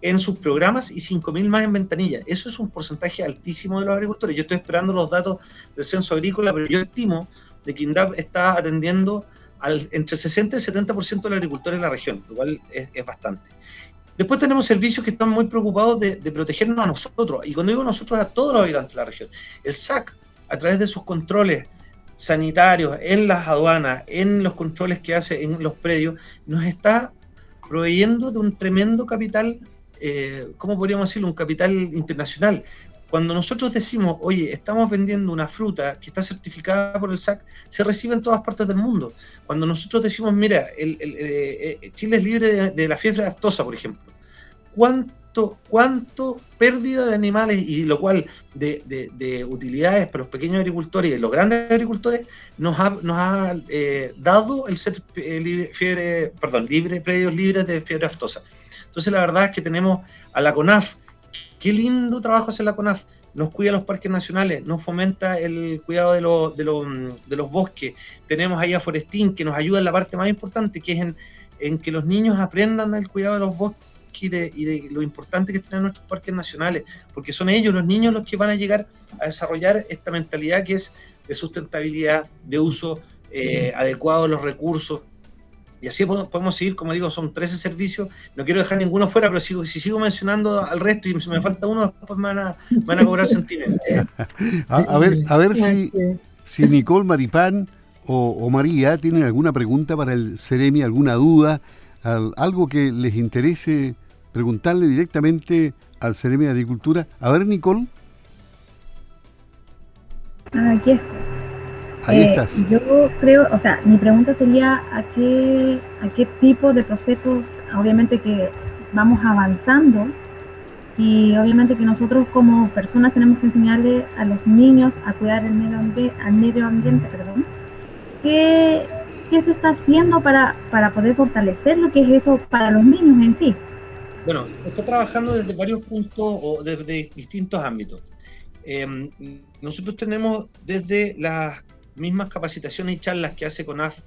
en sus programas y 5.000 más en ventanilla. Eso es un porcentaje altísimo de los agricultores. Yo estoy esperando los datos del censo agrícola, pero yo estimo de que INDAP está atendiendo al, entre 60 y 70% de los agricultores en la región, lo cual es, bastante. Después tenemos servicios que están muy preocupados de, de, protegernos a nosotros, y cuando digo nosotros, a todos los habitantes de la región. El SAC, a través de sus controles sanitarios en las aduanas, en los controles que hace en los predios, nos está proveyendo de un tremendo capital, eh, ¿cómo podríamos decirlo? Un capital internacional. Cuando nosotros decimos, oye, estamos vendiendo una fruta que está certificada por el SAC, se recibe en todas partes del mundo. Cuando nosotros decimos, mira, el, eh, eh, Chile es libre de, de, la fiebre aftosa, por ejemplo, ¿cuánto cuánto, pérdida de animales y lo cual de, utilidades para los pequeños agricultores y los grandes agricultores nos ha, nos ha eh, dado el ser eh, libre, fiebre, perdón, libre, predios libres de fiebre aftosa. Entonces la verdad es que tenemos a la CONAF, qué lindo trabajo hace la CONAF, nos cuida los parques nacionales, nos fomenta el cuidado de, de, los bosques, tenemos ahí a Forestín que nos ayuda en la parte más importante, que es en que los niños aprendan el cuidado de los bosques y de, lo importante que tienen nuestros parques nacionales, porque son ellos, los niños, los que van a llegar a desarrollar esta mentalidad que es de sustentabilidad, de uso eh, adecuado de los recursos. Y así podemos seguir, como digo, son 13 servicios, no quiero dejar ninguno fuera, pero si sigo mencionando al resto y si me falta uno, después me van a, van a cobrar centímetros. a, ver, a ver si, si Nicole Maripán o, o María tienen alguna pregunta para el Ceremi, alguna duda, algo que les interese preguntarle directamente al Ceremi de Agricultura. A ver, Nicole. Aquí estoy. Ahí eh, estás. Yo creo, o sea, mi pregunta sería a qué, a qué tipo de procesos, obviamente que vamos avanzando y obviamente que nosotros como personas tenemos que enseñarle a los niños a cuidar el medio, ambiente, al medio ambiente, perdón. ¿Qué, ¿Qué se está haciendo para, para poder fortalecer lo que es eso para los niños en sí? Bueno, está trabajando desde varios puntos o desde distintos ámbitos. Em, nosotros tenemos desde las mismas capacitaciones y charlas que hace CONAF,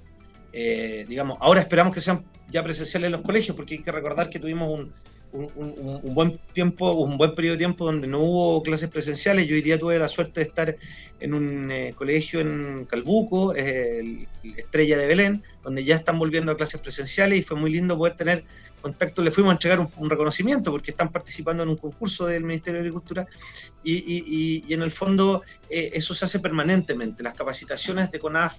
eh, digamos, ahora esperamos que sean ya presenciales en los colegios, porque hay que recordar que tuvimos un, buen tiempo, un buen periodo de tiempo donde no hubo clases presenciales. Yo hoy día tuve la suerte de estar en un eh, colegio en Calbuco, Estrella de Belén, donde ya están volviendo a clases presenciales y fue muy lindo poder tener contacto. Le fuimos a entregar un, reconocimiento porque están participando en un concurso del Ministerio de Agricultura y, en el fondo eh, eso se hace permanentemente. Las capacitaciones de CONAF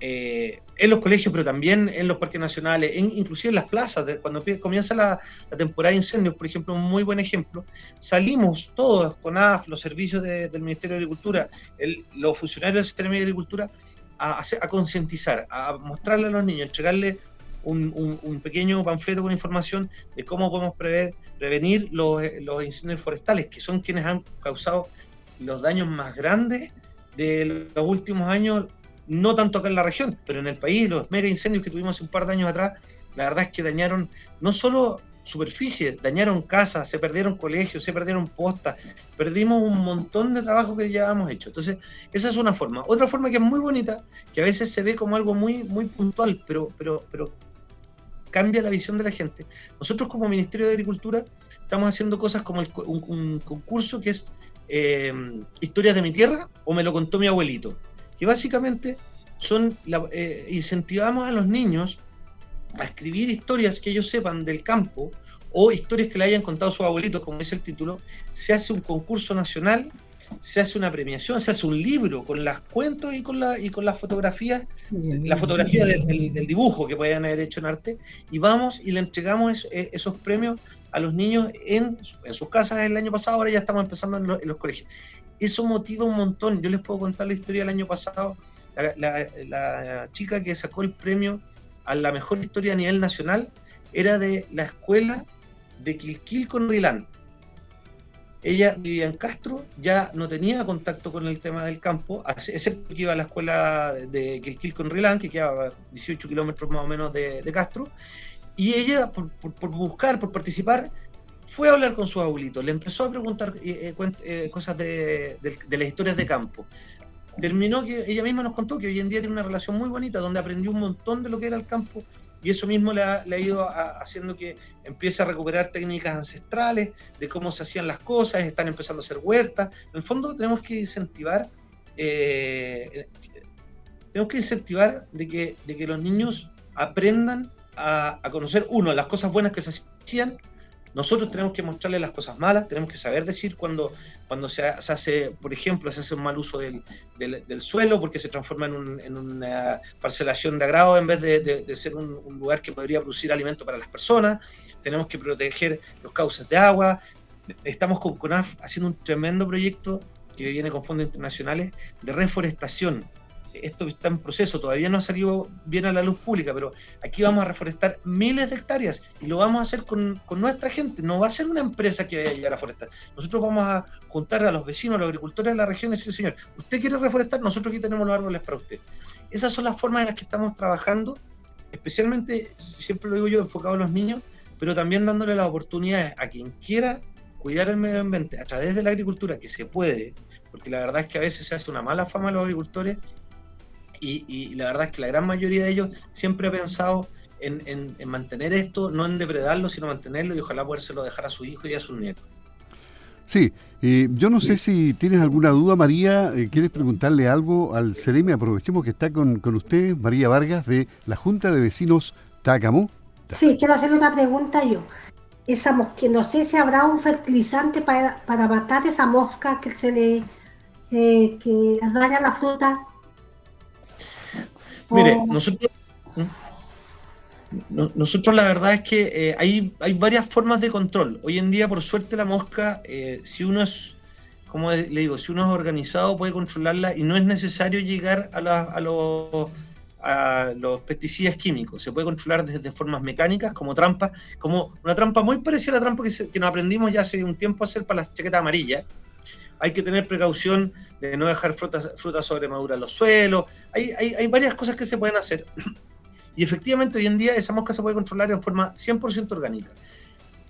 eh, en los colegios, pero también en los parques nacionales, en, inclusive en las plazas, cuando comienza la, temporada de incendios, por ejemplo, un muy buen ejemplo, salimos todos con AF, los servicios del Ministerio de Agricultura, los funcionarios del Sistema de Agricultura, a, a concientizar, a mostrarle a los niños, entregarle un, pequeño panfleto con información de cómo podemos prevenir los, los incendios forestales, que son quienes han causado los daños más grandes de los últimos años no tanto acá en la región, pero en el país, los mega incendios que tuvimos un par de años atrás, la verdad es que dañaron no solo superficies, dañaron casas, se perdieron colegios, se perdieron postas, perdimos un montón de trabajo que ya hemos hecho. Entonces, esa es una forma. Otra forma que es muy bonita, que a veces se ve como algo muy, muy puntual, pero, pero, pero cambia la visión de la gente. Nosotros como Ministerio de Agricultura estamos haciendo cosas como un, concurso que es eh, Historias de mi tierra o me lo contó mi abuelito que básicamente son eh, incentivamos a los niños a escribir historias que ellos sepan del campo o historias que le hayan contado sus abuelitos, como dice el título, se hace un concurso nacional, se hace una premiación, se hace un libro con las cuentos y con, la, y con las fotografías, la fotografía del, dibujo que puedan haber hecho en arte, y vamos y le entregamos eh, esos premios a los niños en, en, sus casas el año pasado, ahora ya estamos empezando en los colegios eso motiva un montón. Yo les puedo contar la historia del año pasado. La, chica que sacó el premio a la mejor historia a nivel nacional era de la escuela de Quilquil con Rilán. Ella vivía en Castro, ya no tenía contacto con el tema del campo, excepto que iba a la escuela de Quilquil con Rilán, que quedaba 18 kilómetros más o menos de, Castro, y ella, por buscar, por participar, fue a hablar con su abuelito, le empezó a preguntar eh, eh, eh, cosas de, las historias de campo. terminó que ella misma nos contó que hoy en día tiene una relación muy bonita, donde aprendió un montón de lo que era el campo y eso mismo le ha, ido haciendo que empiece a recuperar técnicas ancestrales de cómo se hacían las cosas, están empezando a hacer huertas. En el fondo tenemos que incentivar, eh, tenemos que incentivar de que, de que los niños aprendan a, a, conocer, uno, las cosas buenas que se hacían nosotros tenemos que mostrarle las cosas malas, tenemos que saber decir cuando, cuando se, hace, por ejemplo, se hace un mal uso del, suelo porque se transforma en, una parcelación de agrado en vez de, ser un, lugar que podría producir alimento para las personas. Tenemos que proteger los cauces de agua. Estamos con CONAF haciendo un tremendo proyecto que viene con fondos internacionales de reforestación esto está en proceso, todavía no ha salido bien a la luz pública, pero aquí vamos a reforestar miles de hectáreas y lo vamos a hacer con, nuestra gente. No va a ser una empresa que vaya a llegar a forestar. Nosotros vamos a juntar a los vecinos, a los agricultores de la región y decir, señor, usted quiere reforestar, nosotros aquí tenemos los árboles para usted. Esas son las formas en las que estamos trabajando, especialmente, siempre lo digo yo, enfocado en los niños, pero también dándole las oportunidades a quien quiera cuidar el medio ambiente a través de la agricultura, que se puede, porque la verdad es que a veces se hace una mala fama a los agricultores y, la verdad es que la gran mayoría de ellos siempre ha pensado en, mantener esto, no en depredarlo, sino mantenerlo y ojalá podérselo dejar a su hijo y a sus nietos. Sí, yo no sé si tienes alguna duda, María, eh, ¿quieres preguntarle algo al Ceremi? Aprovechemos que está con, usted, María Vargas, de la Junta de Vecinos Tacamú. Sí, quiero hacerle una pregunta yo. Esa mosca, no sé si habrá un fertilizante para, para matar esa mosca que se le eh, que daña la fruta Mire, oh. nosotros, nosotros la verdad es que eh, hay, hay varias formas de control. Hoy en día, por suerte, la mosca, eh, si uno es, como le digo, si uno es organizado, puede controlarla y no es necesario llegar a, a, los, a los pesticidas químicos. Se puede controlar desde formas mecánicas, como trampas, como una trampa muy parecida a la trampa que, que nos aprendimos ya hace un tiempo a hacer para las chaquetas amarillas hay que tener precaución de no dejar frutas, frutas sobre maduras en los suelos, hay, hay, varias cosas que se pueden hacer. Y efectivamente hoy en día esa mosca se puede controlar en forma 100% orgánica.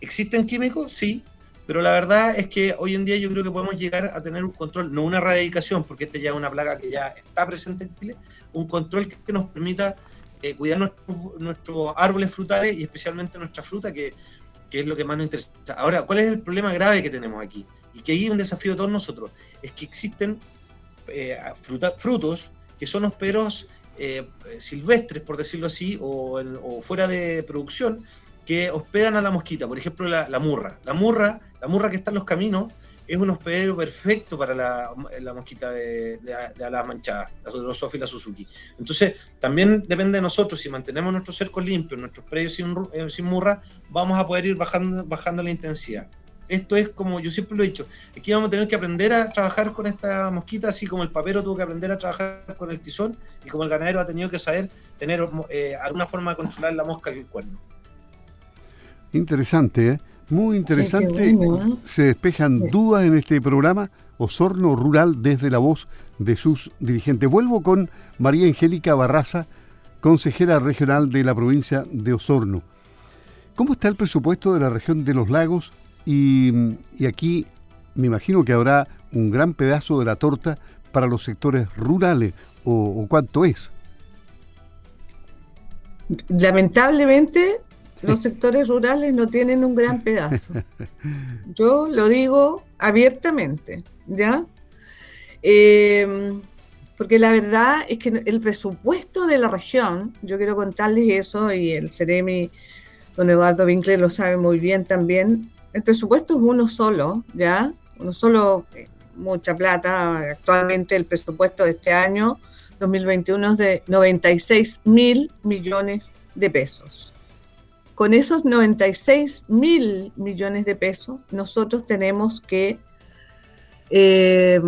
¿Existen químicos? Sí, pero la verdad es que hoy en día yo creo que podemos llegar a tener un control, no una erradicación, porque esta ya es una plaga que ya está presente en Chile, un control que, nos permita eh, cuidar nuestros, nuestros árboles frutales y especialmente nuestra fruta, que, que es lo que más nos interesa. Ahora, ¿cuál es el problema grave que tenemos aquí? Y que ahí un desafío de todos nosotros, es que existen eh, frutos que son hosperos eh, silvestres, por decirlo así, o, fuera de producción, que hospedan a la mosquita, por ejemplo la, murra. La murra, la murra que está en los caminos, es un hospedero perfecto para la, mosquita de, de, la manchada, la Drosophila Suzuki. Entonces, también depende de nosotros, si mantenemos nuestros cercos limpios, nuestros predios sin, eh, sin murra, vamos a poder ir bajando, bajando la intensidad esto es como yo siempre lo he dicho, aquí vamos a tener que aprender a trabajar con esta mosquita, así como el papero tuvo que aprender a trabajar con el tizón y como el ganadero ha tenido que saber tener eh, alguna forma de controlar la mosca que el cuerno. Interesante, ¿eh? muy interesante. ¿eh? Se despejan dudas en este programa. Osorno Rural desde la voz de sus dirigentes. Vuelvo con María Angélica Barraza, consejera regional de la provincia de Osorno. ¿Cómo está el presupuesto de la región de los lagos y, aquí me imagino que habrá un gran pedazo de la torta para los sectores rurales, o, cuánto es. Lamentablemente, los sectores rurales no tienen un gran pedazo. Yo lo digo abiertamente, ¿ya? Em, porque la verdad es que el presupuesto de la región, yo quiero contarles eso, y el Ceremi, don Eduardo Winkler lo sabe muy bien también, el presupuesto es uno solo, ¿ya? Uno solo, eh, mucha plata. Actualmente el presupuesto de este año, 2021, es de 96 mil millones de pesos. Con esos 96 mil millones de pesos, nosotros tenemos que eh,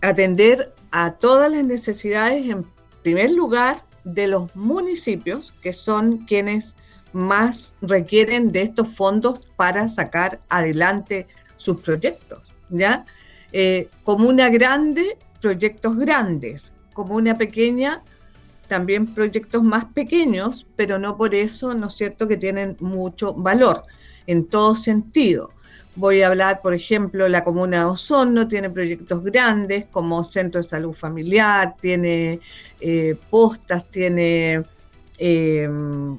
atender a todas las necesidades, en primer lugar, de los municipios, que son quienes más requieren de estos fondos para sacar adelante sus proyectos, ¿ya? Eh, comuna grande, proyectos grandes, comuna pequeña, también proyectos más pequeños, pero no por eso, ¿no es cierto?, que tienen mucho valor. en todo sentido. Voy a hablar, por ejemplo, la comuna de Osorno tiene proyectos grandes como Centro de Salud Familiar, tiene eh, postas, tiene em,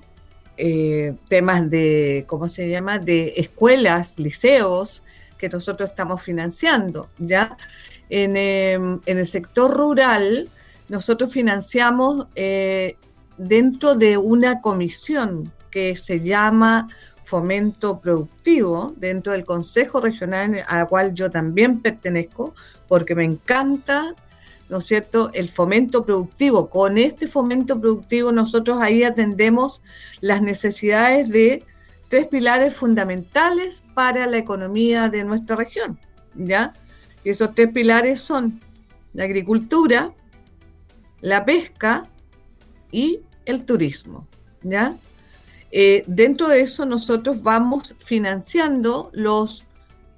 eh, temas de, ¿cómo se llama?, de escuelas, liceos que nosotros estamos financiando, ¿ya? En, em, el sector rural, nosotros financiamos eh, dentro de una comisión que se llama fomento productivo dentro del Consejo Regional al cual yo también pertenezco, porque me encanta, ¿no es cierto?, el fomento productivo. Con este fomento productivo nosotros ahí atendemos las necesidades de tres pilares fundamentales para la economía de nuestra región, ¿ya? Y esos tres pilares son la agricultura, la pesca y el turismo, ¿ya? Eh, dentro de eso nosotros vamos financiando los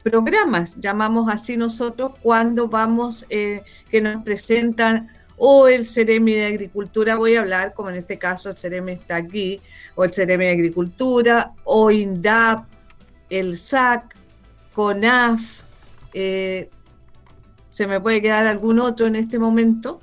programas, llamamos así nosotros, cuando vamos, eh, que nos presentan o el Ceremi de Agricultura, voy a hablar, como en este caso el Ceremi está aquí, o el Ceremi de Agricultura, o INDAP, el SAC, CONAF, eh, se me puede quedar algún otro en este momento,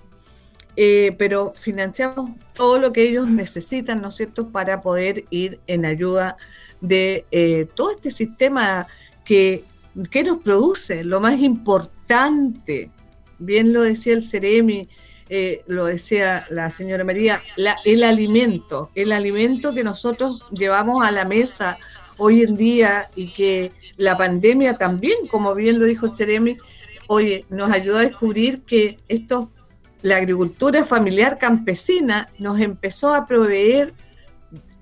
eh, pero financiamos todo lo que ellos necesitan, ¿no es cierto?, para poder ir en ayuda de todo este sistema que, que, nos produce. Lo más importante, bien lo decía el Ceremi, eh, lo decía la señora María, el alimento, el alimento que nosotros llevamos a la mesa hoy en día y que la pandemia también, como bien lo dijo Ceremi, oye, nos ayudó a descubrir que estos la agricultura familiar campesina nos empezó a proveer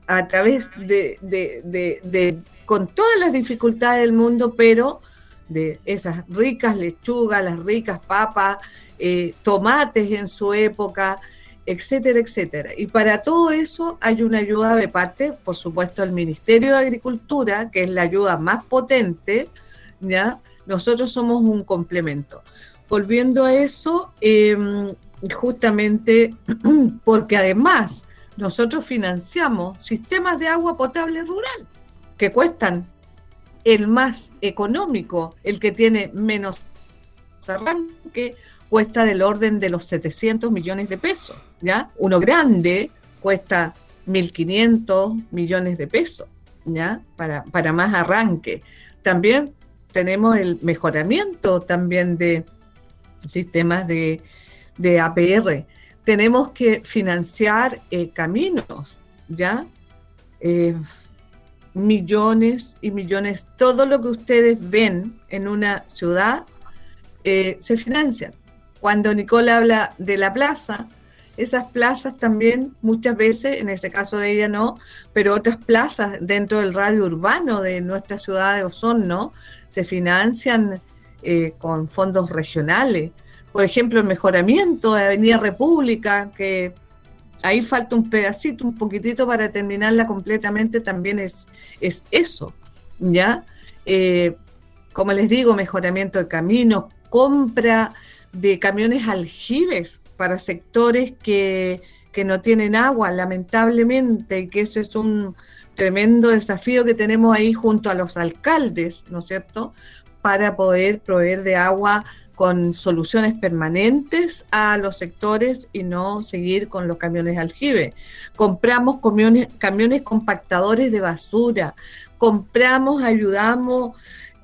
a través de, con todas las dificultades del mundo, pero de esas ricas lechugas, las ricas papas, eh, tomates en su época, etcétera, etcétera. Y para todo eso hay una ayuda de parte, por supuesto, del Ministerio de Agricultura, que es la ayuda más potente, ¿ya? Nosotros somos un complemento. Volviendo a eso, em, justamente porque además nosotros financiamos sistemas de agua potable rural que cuestan el más económico, el que tiene menos arranque, cuesta del orden de los 700 millones de pesos, ¿ya? Uno grande cuesta 1.500 millones de pesos, ¿ya? Para, para más arranque. También tenemos el mejoramiento también de sistemas de, de APR. Tenemos que financiar eh, caminos, ¿ya? Eh, millones y millones. Todo lo que ustedes ven en una ciudad eh, se financia. Cuando Nicole habla de la plaza, esas plazas también muchas veces, en ese caso de ella no, pero otras plazas dentro del radio urbano de nuestra ciudad de Osorno se financian con fondos regionales por ejemplo, el mejoramiento de Avenida República, que ahí falta un pedacito, un poquitito para terminarla completamente, también es, es eso, ¿ya? Eh, como les digo, mejoramiento de caminos, compra de camiones aljibes para sectores que, que no tienen agua, lamentablemente, y que ese es un tremendo desafío que tenemos ahí junto a los alcaldes, ¿no es cierto?, para poder proveer de agua con soluciones permanentes a los sectores y no seguir con los camiones aljibe. Compramos camiones, camiones compactadores de basura, compramos, ayudamos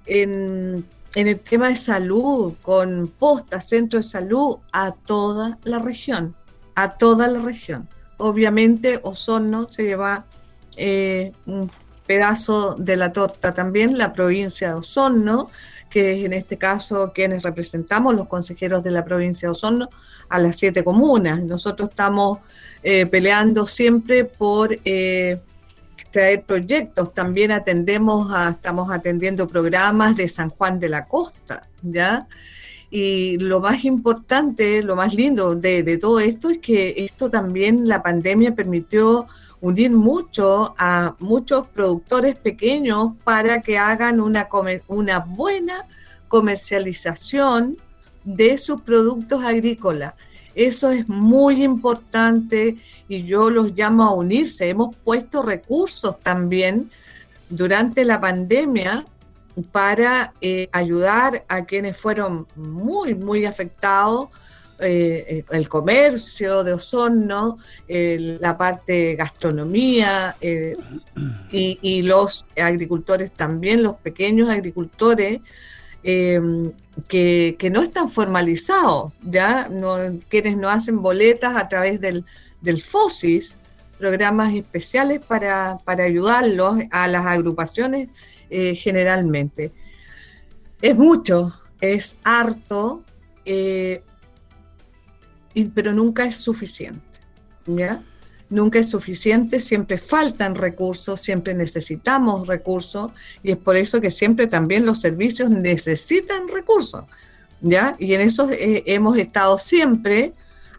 en, el tema de salud, con postas, centros de salud, a toda la región, a toda la región. Obviamente Osorno se lleva eh, pedazo de la torta también, la provincia de Osorno, que es en este caso quienes representamos, los consejeros de la provincia de Osorno, a las siete comunas. Nosotros estamos eh, peleando siempre por eh, traer proyectos. También atendemos, estamos atendiendo programas de San Juan de la Costa, ¿ya? Y lo más importante, lo más lindo de, de, todo esto es que esto también, la pandemia permitió unir mucho a muchos productores pequeños para que hagan una, una buena comercialización de sus productos agrícolas. Eso es muy importante y yo los llamo a unirse. Hemos puesto recursos también durante la pandemia para eh, ayudar a quienes fueron muy, muy afectados, eh, el comercio de Osorno, la parte gastronomía y, y, los agricultores también, los pequeños agricultores que, que, no están formalizados, ¿ya? Quienes no hacen boletas a través del, del FOSIS, programas especiales para, para ayudarlos a las agrupaciones eh, generalmente. Es mucho, es harto, eh, pero nunca es suficiente. ¿ya? Nunca es suficiente, siempre faltan recursos, siempre necesitamos recursos y es por eso que siempre también los servicios necesitan recursos. ¿ya? Y en eso eh, hemos estado siempre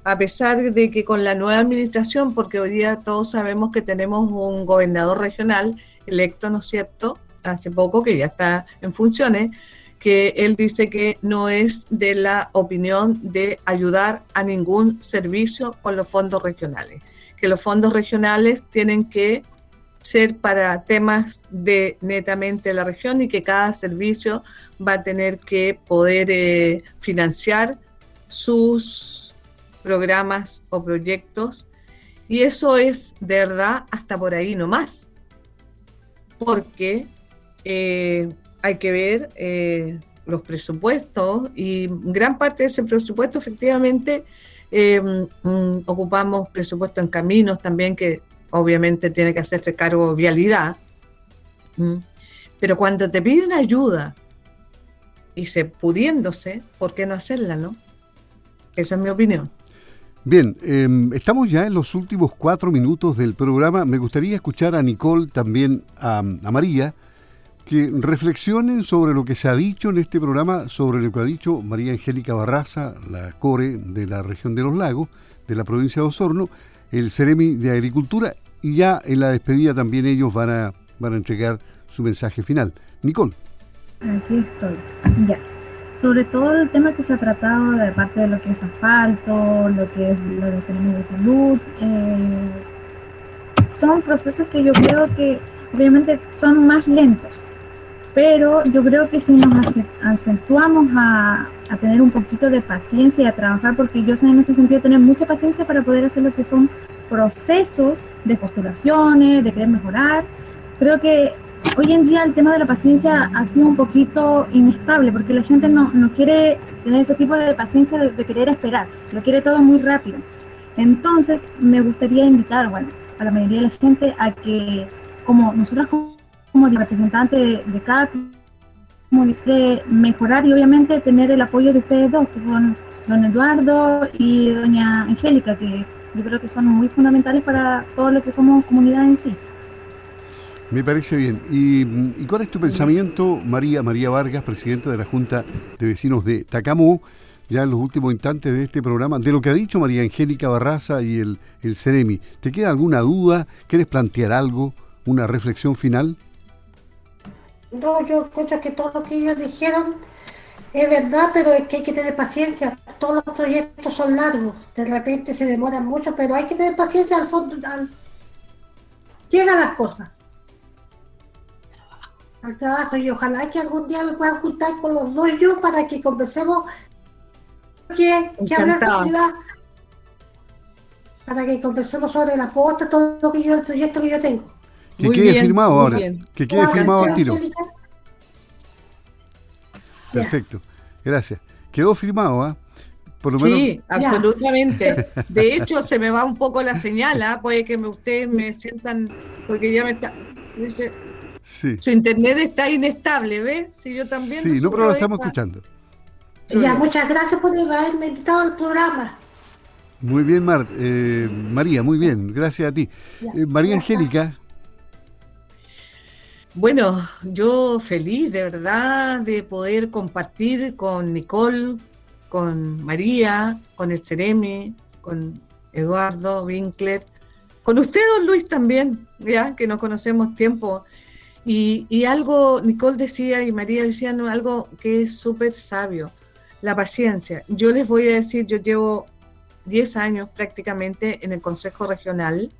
a pesar de que con la nueva administración, porque hoy día todos sabemos que tenemos un gobernador regional electo, ¿no es cierto?, hace poco, que ya está en funciones, que él dice que no es de la opinión de ayudar a ningún servicio con los fondos regionales, que los fondos regionales tienen que ser para temas de netamente la región y que cada servicio va a tener que poder eh, financiar sus programas o proyectos. Y eso es de verdad hasta por ahí nomás. Porque eh, hay que ver eh, los presupuestos y gran parte de ese presupuesto efectivamente eh, mm, ocupamos presupuesto en caminos también que obviamente tiene que hacerse cargo vialidad. Pero cuando te piden ayuda y se pudiéndose, ¿por qué no hacerla, no? Esa es mi opinión. Bien, em, estamos ya en los últimos cuatro minutos del programa. Me gustaría escuchar a Nicole, también a, María, que reflexionen sobre lo que se ha dicho en este programa, sobre lo que ha dicho María Angélica Barraza, la core de la región de los lagos, de la provincia de Osorno, el Ceremi de Agricultura, y ya en la despedida también ellos van a, van a entregar su mensaje final. Nicole. Aquí estoy. Ya sobre todo el tema que se ha tratado de parte de lo que es asfalto, lo que es lo de servicio de salud, eh, son procesos que yo creo que obviamente son más lentos, pero yo creo que si nos acentuamos a, a, tener un poquito de paciencia y a trabajar, porque yo sé en ese sentido tener mucha paciencia para poder hacer lo que son procesos de postulaciones, de querer mejorar, creo que hoy en día el tema de la paciencia ha sido un poquito inestable porque la gente no, quiere tener ese tipo de paciencia de, querer esperar, lo quiere todo muy rápido. Entonces, me gustaría invitar, bueno, a la mayoría de la gente a que, como nosotros como representantes de, de cada de mejorar y obviamente tener el apoyo de ustedes dos, que son don Eduardo y doña Angélica, que yo creo que son muy fundamentales para todo lo que somos comunidad en sí. Me parece bien. ¿Y, cuál es tu pensamiento, María María Vargas, presidenta de la Junta de Vecinos de Tacamú, ya en los últimos instantes de este programa, de lo que ha dicho María Angélica Barraza y el, el CEREMI? ¿Te queda alguna duda? ¿Quieres plantear algo? ¿Una reflexión final? No, yo encuentro que todo lo que ellos dijeron es verdad, pero es que hay que tener paciencia. Todos los proyectos son largos, de repente se demoran mucho, pero hay que tener paciencia al fondo. Llegan las cosas al trabajo y ojalá que algún día me puedan juntar con los dos yo para que conversemos que, para que conversemos sobre la posta, todo lo que yo, el proyecto que yo tengo. Que quede firmado ahora, que quede firmado al tiro. Perfecto, gracias. Quedó firmado, ¿ah? Por lo menos... Sí, absolutamente. De hecho, se me va un poco la señal, ¿ah? puede que ustedes me sientan, porque ya me está, dice, su internet está inestable, ¿ves? Sí, yo también. Sí, no, pero lo estamos escuchando. Ya, muchas gracias por haberme invitado al programa. Muy bien, Mar, eh, María, muy bien, gracias a ti. Eh, María Angélica. Bueno, yo feliz de verdad de poder compartir con Nicole, con María, con el Ceremi, con Eduardo Winkler, con usted, don Luis, también, ya que nos conocemos tiempo. Y, algo, Nicole decía y María decían algo que es súper sabio, la paciencia. Yo les voy a decir, yo llevo 10 años prácticamente en el Consejo Regional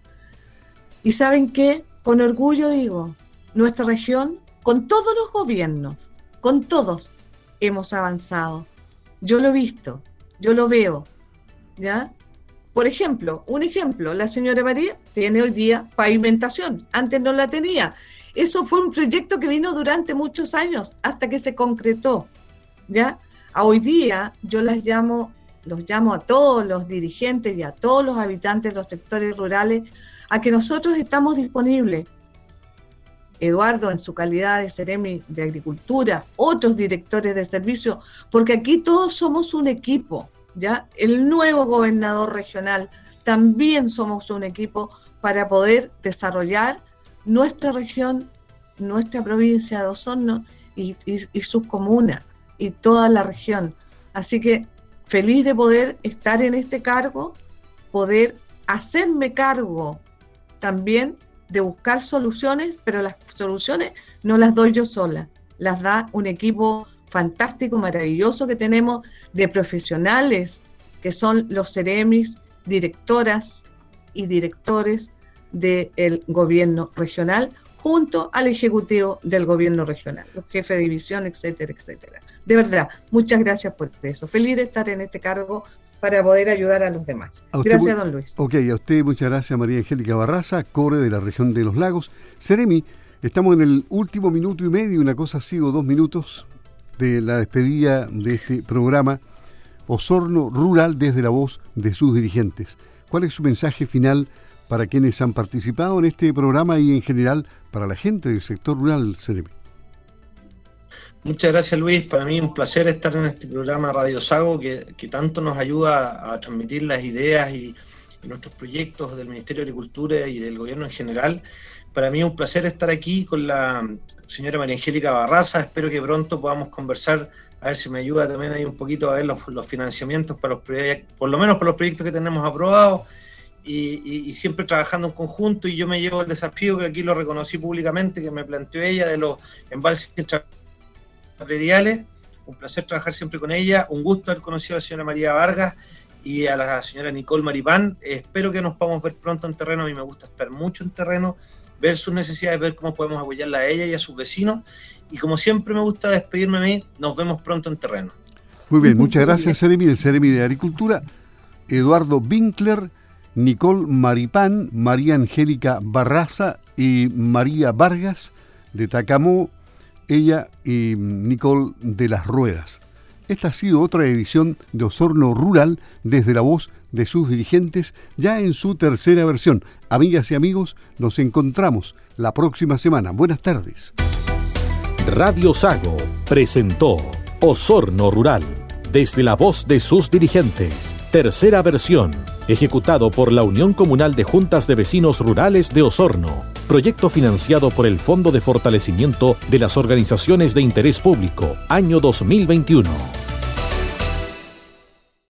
y saben qué, con orgullo digo, nuestra región, con todos los gobiernos, con todos, hemos avanzado. Yo lo he visto, yo lo veo, ¿ya? Por ejemplo, un ejemplo, la señora María tiene hoy día pavimentación, antes no la tenía. Eso fue un proyecto que vino durante muchos años hasta que se concretó, ¿ya? A hoy día yo las llamo, los llamo a todos los dirigentes y a todos los habitantes de los sectores rurales a que nosotros estamos disponibles. Eduardo en su calidad de Ceremi de Agricultura, otros directores de servicio, porque aquí todos somos un equipo, ¿ya? El nuevo gobernador regional también somos un equipo para poder desarrollar nuestra región, nuestra provincia de Osorno y, y sus comunas y toda la región. Así que feliz de poder estar en este cargo, poder hacerme cargo también de buscar soluciones, pero las soluciones no las doy yo sola, las da un equipo fantástico, maravilloso que tenemos de profesionales que son los CEREMIS, directoras y directores del gobierno regional, junto al ejecutivo del gobierno regional, los jefes de división, etcétera, etcétera. De verdad, muchas gracias por eso. Feliz de estar en este cargo para poder ayudar a los demás. gracias, don Luis. Ok, a usted muchas gracias, María Angélica Barraza, core de la región de los lagos. Seremi, estamos en el último minuto y medio, una cosa así, o dos minutos de la despedida de este programa Osorno Rural desde la voz de sus dirigentes. ¿Cuál es su mensaje final para quienes han participado en este programa y en general para la gente del sector rural, Seremi? Muchas gracias Luis, para mí un placer estar en este programa Radio Sago que, tanto nos ayuda a transmitir las ideas y, nuestros proyectos del Ministerio de Agricultura y del gobierno en general. Para mí un placer estar aquí con la señora María Angélica Barraza, espero que pronto podamos conversar, a ver si me ayuda también ahí un poquito a ver los, financiamientos para los proyectos, por lo menos para los proyectos que tenemos aprobados. Y, y, siempre trabajando en conjunto y yo me llevo el desafío que aquí lo reconocí públicamente que me planteó ella de los embalses Un placer trabajar siempre con ella. Un gusto haber conocido a la señora María Vargas y a la señora Nicole Maripán. Espero que nos podamos ver pronto en terreno. A mí me gusta estar mucho en terreno, ver sus necesidades, ver cómo podemos apoyarla a ella y a sus vecinos. Y como siempre me gusta despedirme a mí, nos vemos pronto en terreno. Muy bien, muchas gracias, Seremi, el Seremi de Agricultura, Eduardo Winkler, Nicole Maripán, María Angélica Barraza y María Vargas de Tacamó, ella y Nicole de las Ruedas. Esta ha sido otra edición de Osorno Rural desde la voz de sus dirigentes, ya en su tercera versión. Amigas y amigos, nos encontramos la próxima semana. Buenas tardes. Radio Sago presentó Osorno Rural desde la voz de sus dirigentes. Tercera versión, ejecutado por la Unión Comunal de Juntas de Vecinos Rurales de Osorno. Proyecto financiado por el Fondo de Fortalecimiento de las Organizaciones de Interés Público, año 2021.